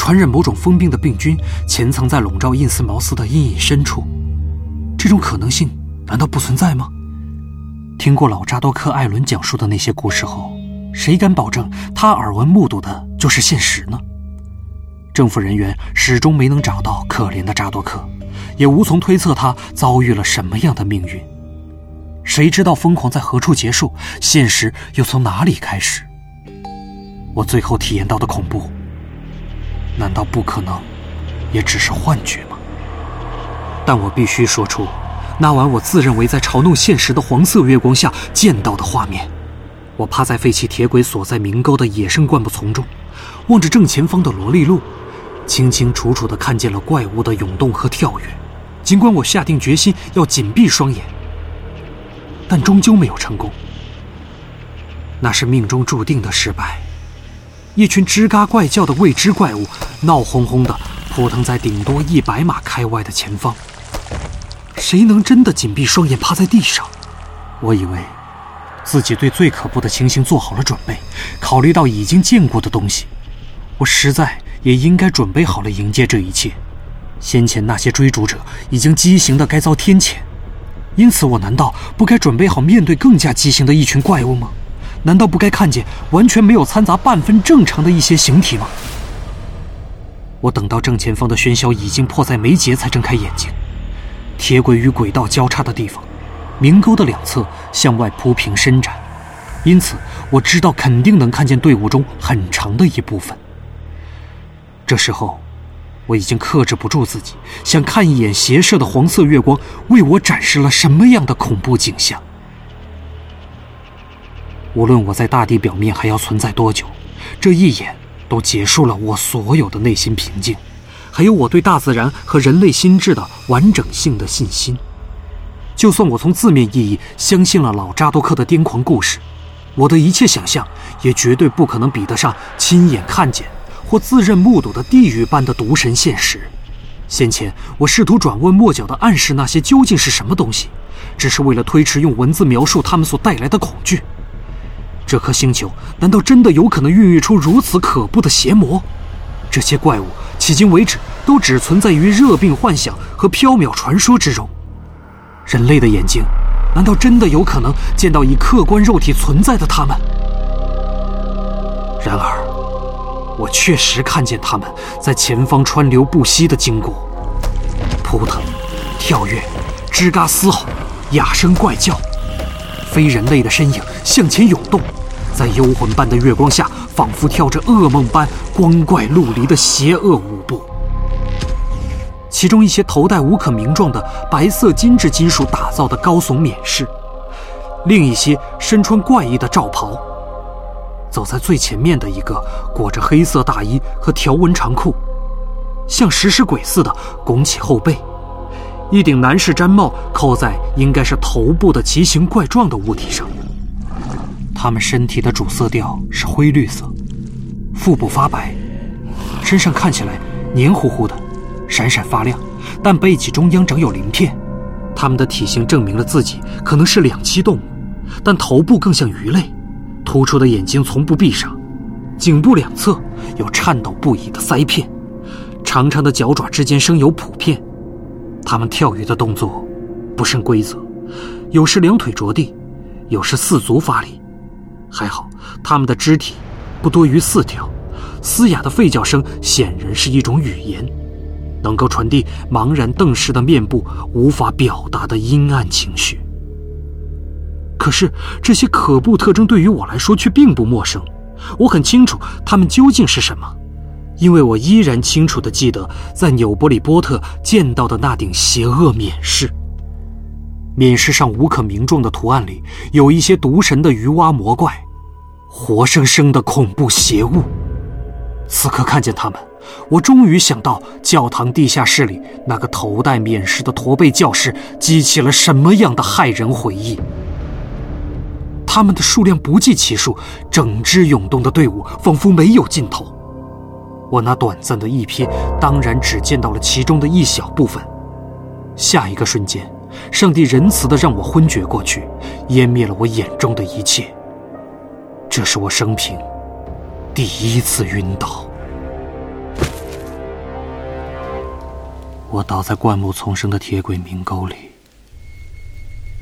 传染某种疯病的病菌潜藏在笼罩印斯茅斯的阴影深处，这种可能性难道不存在吗？听过老扎多克·艾伦讲述的那些故事后，谁敢保证他耳闻目睹的就是现实呢？政府人员始终没能找到可怜的扎多克，也无从推测他遭遇了什么样的命运。谁知道疯狂在何处结束，现实又从哪里开始？我最后体验到的恐怖。难道不可能，也只是幻觉吗？但我必须说出，那晚我自认为在嘲弄现实的黄色月光下见到的画面。我趴在废弃铁轨所在明沟的野生灌木丛中，望着正前方的萝莉路，清清楚楚地看见了怪物的涌动和跳跃。尽管我下定决心要紧闭双眼，但终究没有成功。那是命中注定的失败。一群吱嘎怪叫的未知怪物，闹哄哄地扑腾在顶多一百码开外的前方。谁能真的紧闭双眼趴在地上？我以为自己对最可怖的情形做好了准备，考虑到已经见过的东西，我实在也应该准备好了迎接这一切。先前那些追逐者已经畸形的该遭天谴，因此我难道不该准备好面对更加畸形的一群怪物吗？难道不该看见完全没有掺杂半分正常的一些形体吗？我等到正前方的喧嚣已经迫在眉睫，才睁开眼睛。铁轨与轨道交叉的地方，明沟的两侧向外铺平伸展，因此我知道肯定能看见队伍中很长的一部分。这时候，我已经克制不住自己，想看一眼斜射的黄色月光为我展示了什么样的恐怖景象。无论我在大地表面还要存在多久，这一眼都结束了我所有的内心平静，还有我对大自然和人类心智的完整性的信心。就算我从字面意义相信了老扎多克的癫狂故事，我的一切想象也绝对不可能比得上亲眼看见或自认目睹的地狱般的毒神现实。先前我试图转弯抹角地暗示那些究竟是什么东西，只是为了推迟用文字描述他们所带来的恐惧。这颗星球难道真的有可能孕育出如此可怖的邪魔？这些怪物迄今为止都只存在于热病幻想和缥缈传说之中。人类的眼睛难道真的有可能见到以客观肉体存在的他们？然而，我确实看见他们在前方川流不息地经过，扑腾、跳跃、吱嘎嘶吼、哑声怪叫，非人类的身影向前涌动。在幽魂般的月光下，仿佛跳着噩梦般光怪陆离的邪恶舞步。其中一些头戴无可名状的白色精致金属打造的高耸冕饰，另一些身穿怪异的罩袍。走在最前面的一个，裹着黑色大衣和条纹长裤，像食尸鬼似的拱起后背，一顶男士毡帽扣在应该是头部的奇形怪状的物体上。他们身体的主色调是灰绿色，腹部发白，身上看起来黏糊糊的，闪闪发亮，但背脊中央长有鳞片。他们的体型证明了自己可能是两栖动物，但头部更像鱼类，突出的眼睛从不闭上，颈部两侧有颤抖不已的腮片，长长的脚爪之间生有蹼片。他们跳跃的动作不甚规则，有时两腿着地，有时四足发力。还好，他们的肢体不多于四条，嘶哑的吠叫声显然是一种语言，能够传递茫然瞪视的面部无法表达的阴暗情绪。可是这些可怖特征对于我来说却并不陌生，我很清楚它们究竟是什么，因为我依然清楚地记得在纽伯里波特见到的那顶邪恶冕饰。冕饰上无可名状的图案里，有一些毒神的鱼蛙魔怪，活生生的恐怖邪物。此刻看见他们，我终于想到教堂地下室里那个头戴冕石的驼背教士激起了什么样的骇人回忆。他们的数量不计其数，整支涌动的队伍仿佛没有尽头。我那短暂的一瞥，当然只见到了其中的一小部分。下一个瞬间。上帝仁慈地让我昏厥过去，湮灭了我眼中的一切。这是我生平第一次晕倒。我倒在灌木丛生的铁轨明沟里，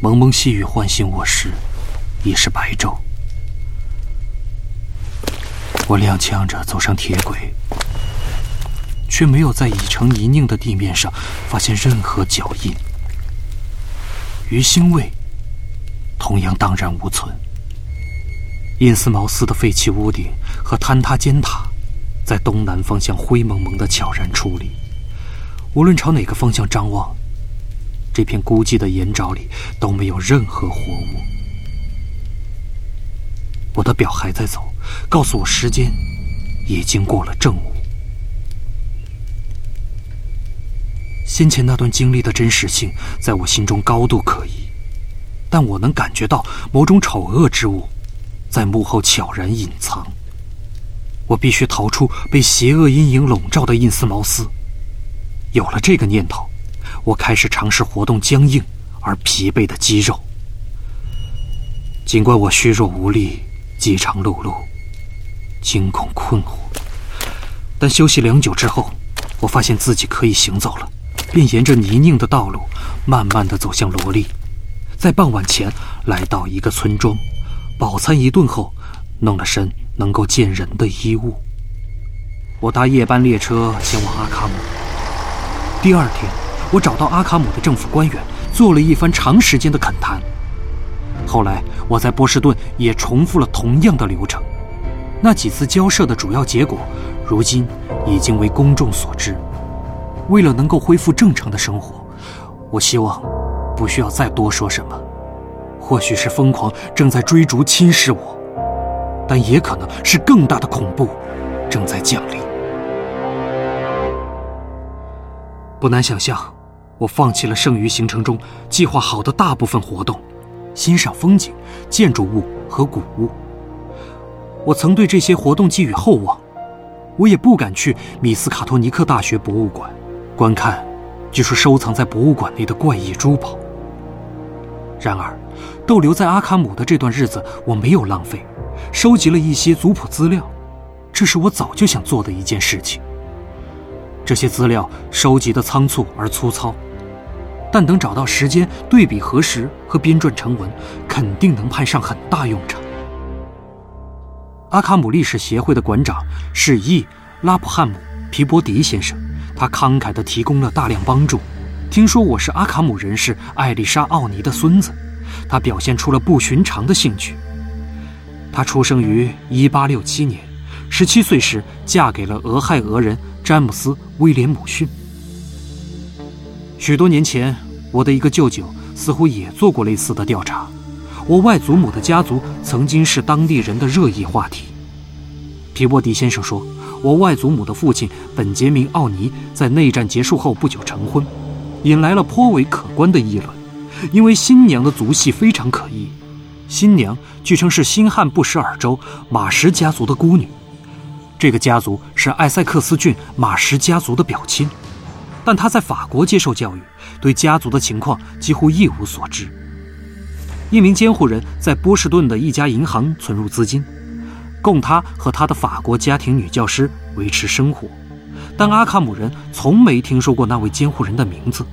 蒙蒙细雨唤醒我时，已是白昼。我踉跄着走上铁轨，却没有在已成泥泞的地面上发现任何脚印，鱼腥味同样荡然无存。印斯茅斯的废弃屋顶和坍塌尖塔，在东南方向灰蒙蒙的悄然矗立。无论朝哪个方向张望，这片孤寂的岩沼里都没有任何活物。我的表还在走，告诉我时间已经过了正午。先前那段经历的真实性在我心中高度可疑，但我能感觉到某种丑恶之物。在幕后悄然隐藏。我必须逃出被邪恶阴影笼罩的印斯茅斯。有了这个念头，我开始尝试活动僵硬而疲惫的肌肉。尽管我虚弱无力、饥肠辘辘、惊恐困惑，但休息良久之后，我发现自己可以行走了，便沿着泥泞的道路，慢慢的走向罗莉，在傍晚前来到一个村庄。饱餐一顿后，弄了身能够见人的衣物。我搭夜班列车前往阿卡姆。第二天，我找到阿卡姆的政府官员，做了一番长时间的恳谈。后来，我在波士顿也重复了同样的流程。那几次交涉的主要结果，如今已经为公众所知。为了能够恢复正常的生活，我希望不需要再多说什么。或许是疯狂正在追逐侵蚀我，但也可能是更大的恐怖正在降临。不难想象，我放弃了剩余行程中计划好的大部分活动，欣赏风景、建筑物和古物。我曾对这些活动寄予厚望，我也不敢去米斯卡托尼克大学博物馆观看据说收藏在博物馆内的怪异珠宝。然而。逗留在阿卡姆的这段日子，我没有浪费，收集了一些族谱资料，这是我早就想做的一件事情。这些资料收集的仓促而粗糙，但等找到时间对比核实和编撰成文，肯定能派上很大用场。阿卡姆历史协会的馆长是 E. 拉普汉姆皮博迪先生，他慷慨地提供了大量帮助。听说我是阿卡姆人士艾丽莎·奥尼的孙子。他表现出了不寻常的兴趣。他出生于1867年，17岁时嫁给了俄亥俄人詹姆斯·威廉姆逊。许多年前，我的一个舅舅似乎也做过类似的调查。我外祖母的家族曾经是当地人的热议话题。皮波迪先生说，我外祖母的父亲本杰明·奥尼在内战结束后不久成婚，引来了颇为可观的议论。因为新娘的族系非常可疑，新娘据称是新汉布什尔州马什家族的孤女，这个家族是艾塞克斯郡马什家族的表亲，但她在法国接受教育，对家族的情况几乎一无所知。一名监护人在波士顿的一家银行存入资金，供他和他的法国家庭女教师维持生活，但阿卡姆人从没听说过那位监护人的名字。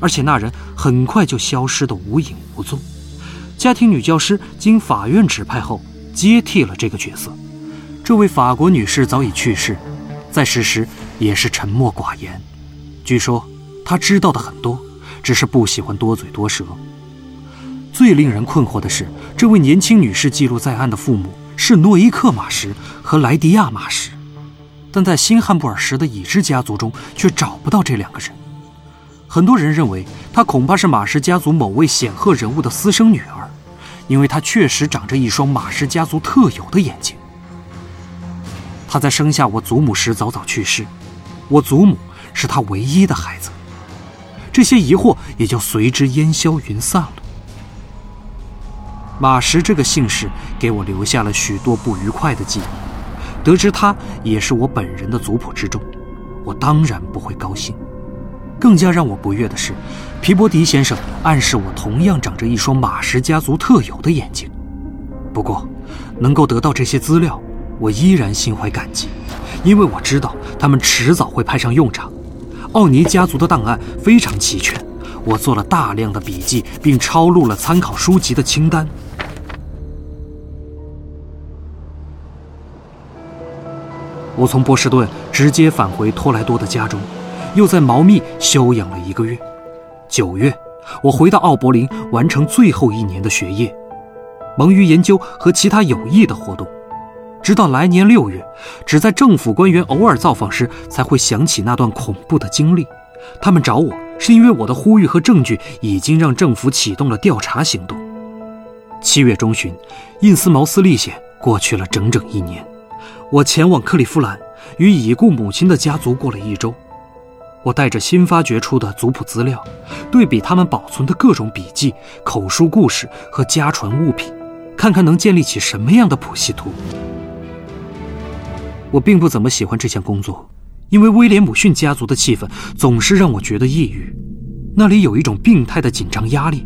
而且那人很快就消失得无影无踪。家庭女教师经法院指派后接替了这个角色。这位法国女士早已去世，在世时也是沉默寡言。据说她知道的很多，只是不喜欢多嘴多舌。最令人困惑的是，这位年轻女士记录在案的父母是诺伊克马什和莱迪亚马什，但在新汉布尔什的已知家族中却找不到这两个人。很多人认为她恐怕是马氏家族某位显赫人物的私生女儿，因为她确实长着一双马氏家族特有的眼睛。她在生下我祖母时早早去世，我祖母是她唯一的孩子，这些疑惑也就随之烟消云散了。马什这个姓氏给我留下了许多不愉快的记忆，得知他也是我本人的族谱之中，我当然不会高兴。更加让我不悦的是，皮博迪先生暗示我同样长着一双马什家族特有的眼睛。不过，能够得到这些资料，我依然心怀感激，因为我知道他们迟早会派上用场。奥尼家族的档案非常齐全，我做了大量的笔记，并抄录了参考书籍的清单。我从波士顿直接返回托莱多的家中，又在毛密休养了一个月。九月，我回到奥柏林，完成最后一年的学业，忙于研究和其他有益的活动。直到来年六月，只在政府官员偶尔造访时才会想起那段恐怖的经历。他们找我是因为我的呼吁和证据已经让政府启动了调查行动。七月中旬，印斯茅斯历险过去了整整一年。我前往克利夫兰，与已故母亲的家族过了一周。我带着新发掘出的族谱资料，对比他们保存的各种笔记、口述故事和家传物品，看看能建立起什么样的谱系图。我并不怎么喜欢这项工作，因为威廉姆逊家族的气氛总是让我觉得抑郁。那里有一种病态的紧张压力。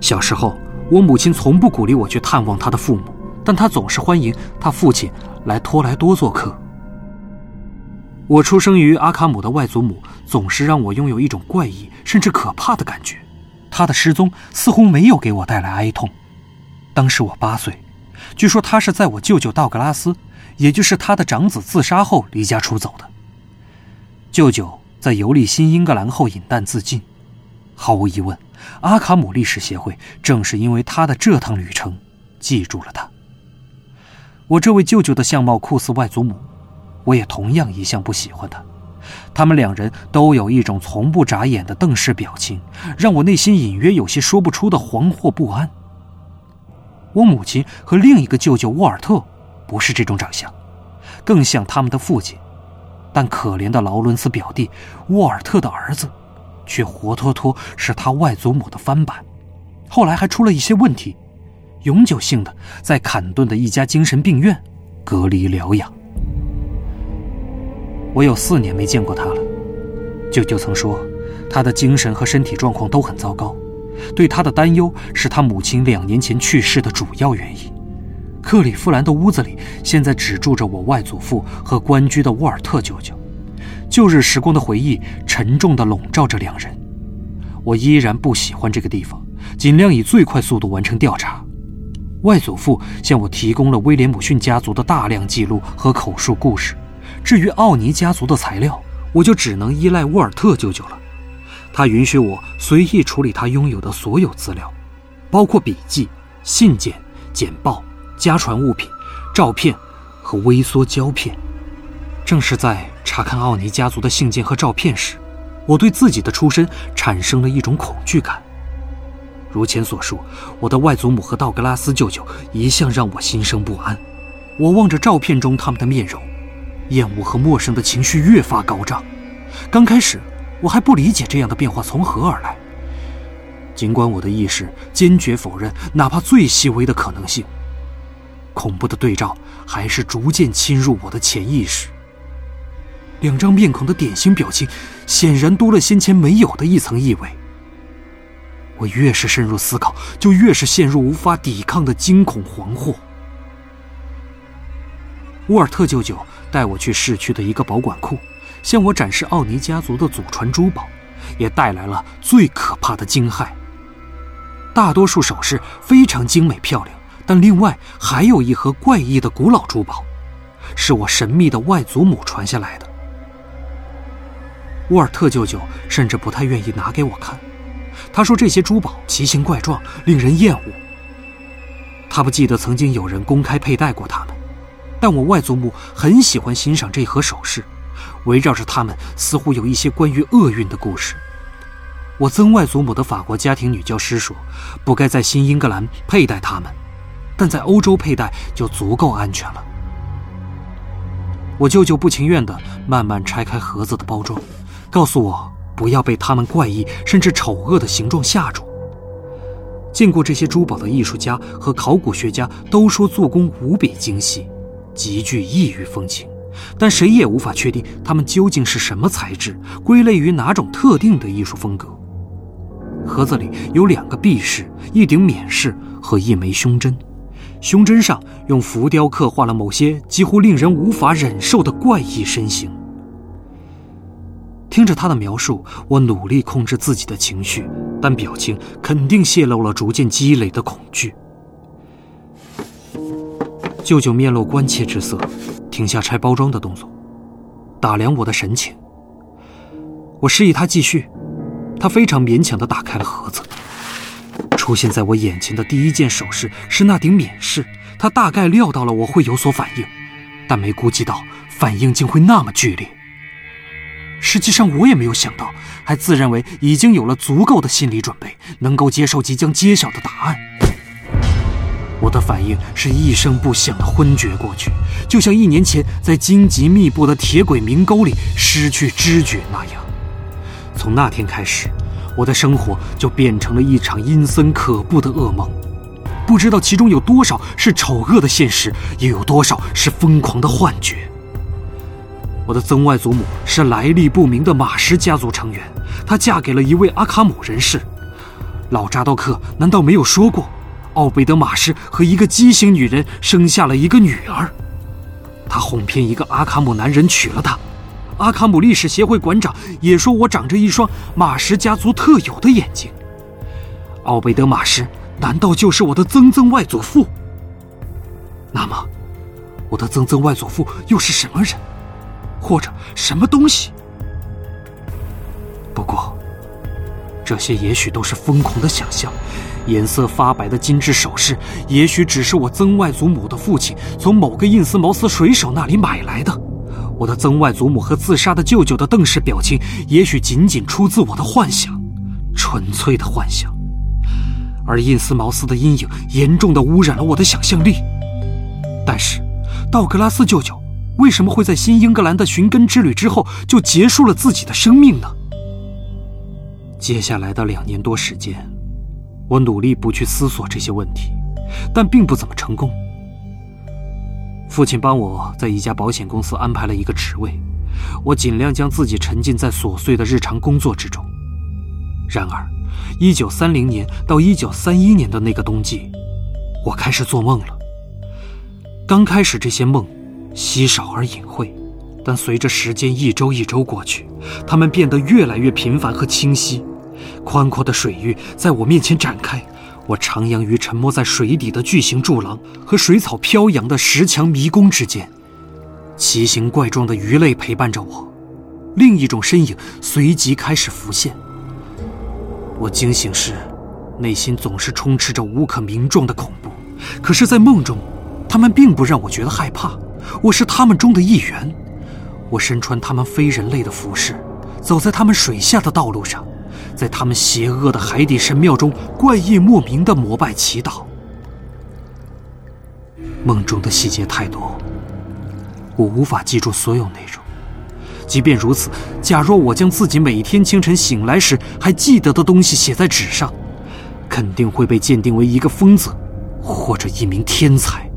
小时候，我母亲从不鼓励我去探望她的父母，但她总是欢迎她父亲来托莱多做客。我出生于阿卡姆的外祖母总是让我拥有一种怪异甚至可怕的感觉。她的失踪似乎没有给我带来哀痛。当时我八岁，据说她是在我舅舅道格拉斯。也就是他的长子自杀后离家出走的。舅舅在游历新英格兰后饮弹自尽。毫无疑问，阿卡姆历史协会正是因为他的这趟旅程记住了他。我这位舅舅的相貌酷似外祖母，我也同样一向不喜欢他。他们两人都有一种从不眨眼的瞪视表情，让我内心隐约有些说不出的惶惑不安。我母亲和另一个舅舅沃尔特。不是这种长相，更像他们的父亲，但可怜的劳伦斯表弟沃尔特的儿子，却活脱脱是他外祖母的翻版。后来还出了一些问题，永久性的在坎顿的一家精神病院隔离疗养。我有四年没见过他了。舅舅曾说，他的精神和身体状况都很糟糕，对他的担忧是他母亲两年前去世的主要原因。克里夫兰的屋子里，现在只住着我外祖父和官居的沃尔特舅舅。旧日时光的回忆沉重地笼罩着两人。我依然不喜欢这个地方，尽量以最快速度完成调查。外祖父向我提供了威廉姆逊家族的大量记录和口述故事。至于奥尼家族的材料，我就只能依赖沃尔特舅舅了。他允许我随意处理他拥有的所有资料，包括笔记、信件、简报。家传物品、照片和微缩胶片。正是在查看奥尼家族的信件和照片时，我对自己的出身产生了一种恐惧感。如前所述，我的外祖母和道格拉斯舅舅一向让我心生不安。我望着照片中他们的面容，厌恶和陌生的情绪越发高涨。刚开始，我还不理解这样的变化从何而来，尽管我的意识坚决否认哪怕最细微的可能性。恐怖的对照还是逐渐侵入我的潜意识。两张面孔的典型表情，显然多了先前没有的一层意味。我越是深入思考，就越是陷入无法抵抗的惊恐惶惑。沃尔特舅舅带我去市区的一个保管库，向我展示奥尼家族的祖传珠宝，也带来了最可怕的惊骇。大多数首饰非常精美漂亮。但另外还有一盒怪异的古老珠宝，是我神秘的外祖母传下来的。沃尔特舅舅甚至不太愿意拿给我看，他说这些珠宝奇形怪状，令人厌恶。他不记得曾经有人公开佩戴过它们，但我外祖母很喜欢欣赏这盒首饰，围绕着它们似乎有一些关于厄运的故事。我曾外祖母的法国家庭女教师说，不该在新英格兰佩戴它们。但在欧洲佩戴就足够安全了。我舅舅不情愿地慢慢拆开盒子的包装，告诉我不要被它们怪异甚至丑恶的形状吓住。见过这些珠宝的艺术家和考古学家都说做工无比精细，极具异域风情，但谁也无法确定它们究竟是什么材质，归类于哪种特定的艺术风格。盒子里有两个臂饰、一顶冕饰和一枚胸针。胸针上用浮雕刻画了某些几乎令人无法忍受的怪异身形。听着他的描述，我努力控制自己的情绪，但表情肯定泄露了逐渐积累的恐惧。舅舅面露关切之色，停下拆包装的动作，打量我的神情。我示意他继续，他非常勉强地打开了盒子。出现在我眼前的第一件首饰是那顶冕饰，他大概料到了我会有所反应，但没估计到反应竟会那么剧烈。实际上，我也没有想到，还自认为已经有了足够的心理准备，能够接受即将揭晓的答案。我的反应是一声不响的昏厥过去，就像一年前在荆棘密布的铁轨明沟里失去知觉那样。从那天开始，我的生活就变成了一场阴森可怖的噩梦，不知道其中有多少是丑恶的现实，又有多少是疯狂的幻觉。我的曾外祖母是来历不明的马什家族成员，她嫁给了一位阿卡姆人士。老扎道克难道没有说过，奥贝德马什和一个畸形女人生下了一个女儿？他哄骗一个阿卡姆男人娶了她。阿卡姆历史协会馆长也说我长着一双马什家族特有的眼睛。奥贝德马什难道就是我的曾曾外祖父？那么，我的曾曾外祖父又是什么人？或者什么东西？不过，这些也许都是疯狂的想象。颜色发白的金质首饰，也许只是我曾外祖母的父亲从某个印斯茅斯水手那里买来的。我的曾外祖母和自杀的舅舅的瞪视表情，也许仅仅出自我的幻想，纯粹的幻想。而印斯茅斯的阴影严重的污染了我的想象力。但是，道格拉斯舅舅。为什么会在新英格兰的寻根之旅之后就结束了自己的生命呢？接下来的两年多时间，我努力不去思索这些问题，但并不怎么成功。父亲帮我在一家保险公司安排了一个职位，我尽量将自己沉浸在琐碎的日常工作之中。然而，1930年到1931年的那个冬季，我开始做梦了。刚开始，这些梦。稀少而隐晦，但随着时间一周一周过去，它们变得越来越频繁和清晰。宽阔的水域在我面前展开，我徜徉于沉没在水底的巨型柱廊和水草飘扬的石墙迷宫之间。奇形怪状的鱼类陪伴着我，另一种身影随即开始浮现。我惊醒时，内心总是充斥着无可名状的恐怖，可是，在梦中，他们并不让我觉得害怕。我是他们中的一员，我身穿他们非人类的服饰，走在他们水下的道路上，在他们邪恶的海底神庙中怪异莫名的膜拜祈祷。梦中的细节太多，我无法记住所有内容。即便如此，假若我将自己每天清晨醒来时还记得的东西写在纸上，肯定会被鉴定为一个疯子，或者一名天才。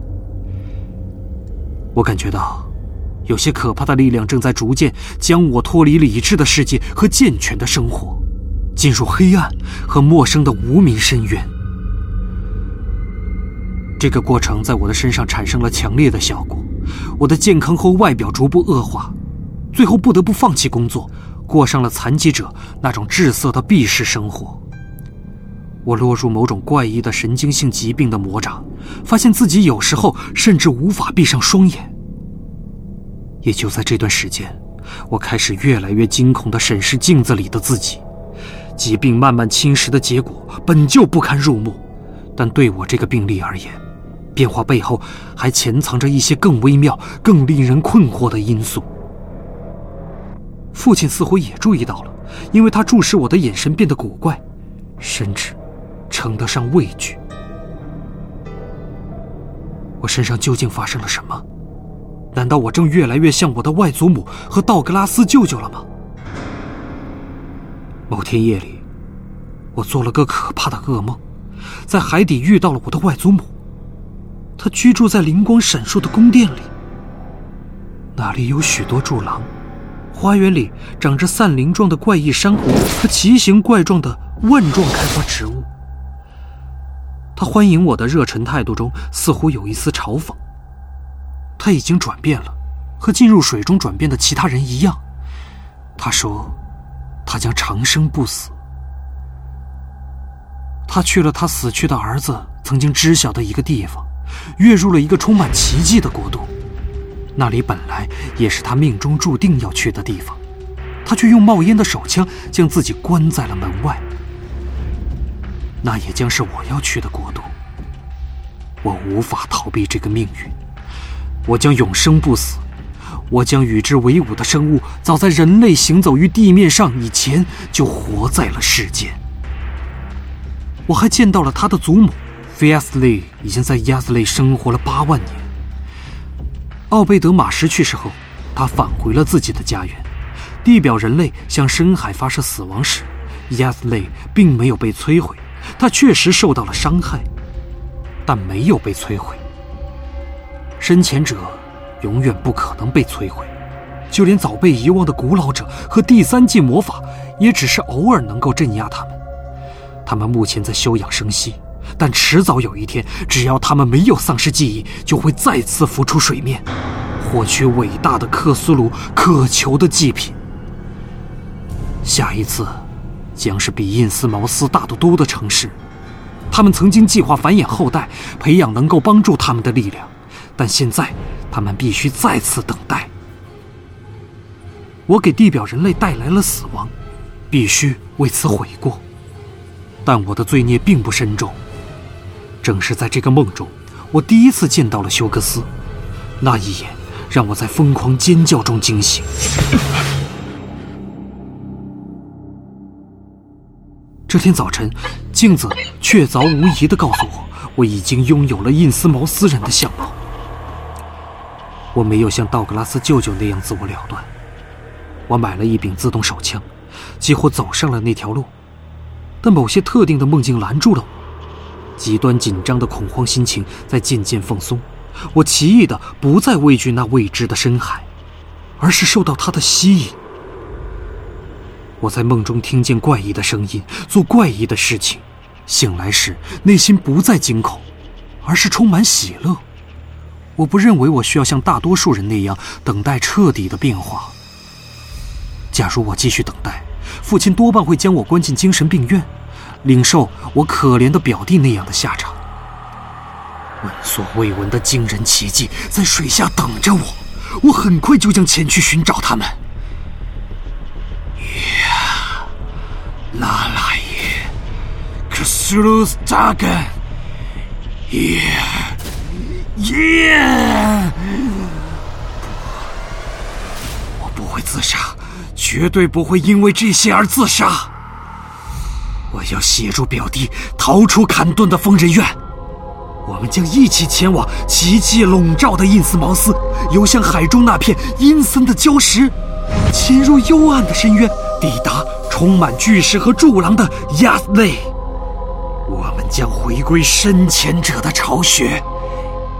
我感觉到，有些可怕的力量正在逐渐将我脱离理智的世界和健全的生活，进入黑暗和陌生的无名深渊。这个过程在我的身上产生了强烈的效果，我的健康和外表逐步恶化，最后不得不放弃工作，过上了残疾者那种滞涩的避世生活。我落入某种怪异的神经性疾病的魔掌，发现自己有时候甚至无法闭上双眼。也就在这段时间，我开始越来越惊恐地审视镜子里的自己。疾病慢慢侵蚀的结果本就不堪入目，但对我这个病例而言，变化背后还潜藏着一些更微妙、更令人困惑的因素。父亲似乎也注意到了，因为他注视我的眼神变得古怪，甚至……称得上畏惧。我身上究竟发生了什么？难道我正越来越像我的外祖母和道格拉斯舅舅了吗？某天夜里，我做了个可怕的噩梦，在海底遇到了我的外祖母。她居住在灵光闪烁的宫殿里，那里有许多柱廊，花园里长着散灵状的怪异珊瑚和奇形怪状的万状开花植物。他欢迎我的热忱态度中似乎有一丝嘲讽。他已经转变了，和进入水中转变的其他人一样。他说：“他将长生不死。”他去了他死去的儿子曾经知晓的一个地方，跃入了一个充满奇迹的国度。那里本来也是他命中注定要去的地方，他却用冒烟的手枪将自己关在了门外。那也将是我要去的国度。我无法逃避这个命运，我将永生不死。我将与之为伍的生物，早在人类行走于地面上以前就活在了世间。我还见到了他的祖母，菲亚斯利已经在亚斯利生活了八万年。奥贝德马什去世后，他返回了自己的家园。地表人类向深海发射死亡时，亚斯利并没有被摧毁，他确实受到了伤害，但没有被摧毁。深潜者。永远不可能被摧毁，就连早被遗忘的古老者和第三季魔法，也只是偶尔能够镇压他们。他们目前在休养生息，但迟早有一天，只要他们没有丧失记忆，就会再次浮出水面，获取伟大的克苏鲁渴求的祭品。下一次，将是比印斯茅斯大得多的城市。他们曾经计划繁衍后代，培养能够帮助他们的力量，但现在。他们必须再次等待。我给地表人类带来了死亡，必须为此悔过。但我的罪孽并不深重。正是在这个梦中，我第一次见到了休格斯，那一眼让我在疯狂尖叫中惊醒。这天早晨，镜子确凿无疑地告诉我，我已经拥有了印斯茅斯人的相貌。我没有像道格拉斯舅舅那样自我了断，我买了一柄自动手枪，几乎走上了那条路，但某些特定的梦境拦住了我。极端紧张的恐慌心情在渐渐放松，我奇异的不再畏惧那未知的深海，而是受到它的吸引。我在梦中听见怪异的声音，做怪异的事情，醒来时内心不再惊恐，而是充满喜乐。我不认为我需要像大多数人那样等待彻底的变化。假如我继续等待，父亲多半会将我关进精神病院，领受我可怜的表弟那样的下场。闻所未闻的惊人奇迹在水下等着我，我很快就将前去寻找他们。呀，拉拉耶，克苏鲁斯扎根，耶。耶！我不会自杀，绝对不会因为这些而自杀。我要协助表弟逃出坎顿的疯人院。我们将一起前往奇迹笼罩的印斯茅斯，游向海中那片阴森的礁石，潜入幽暗的深渊，抵达充满巨石和柱廊的亚斯内。我们将回归深潜者的巢穴。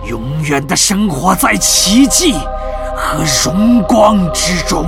永远的生活在奇迹和荣光之中。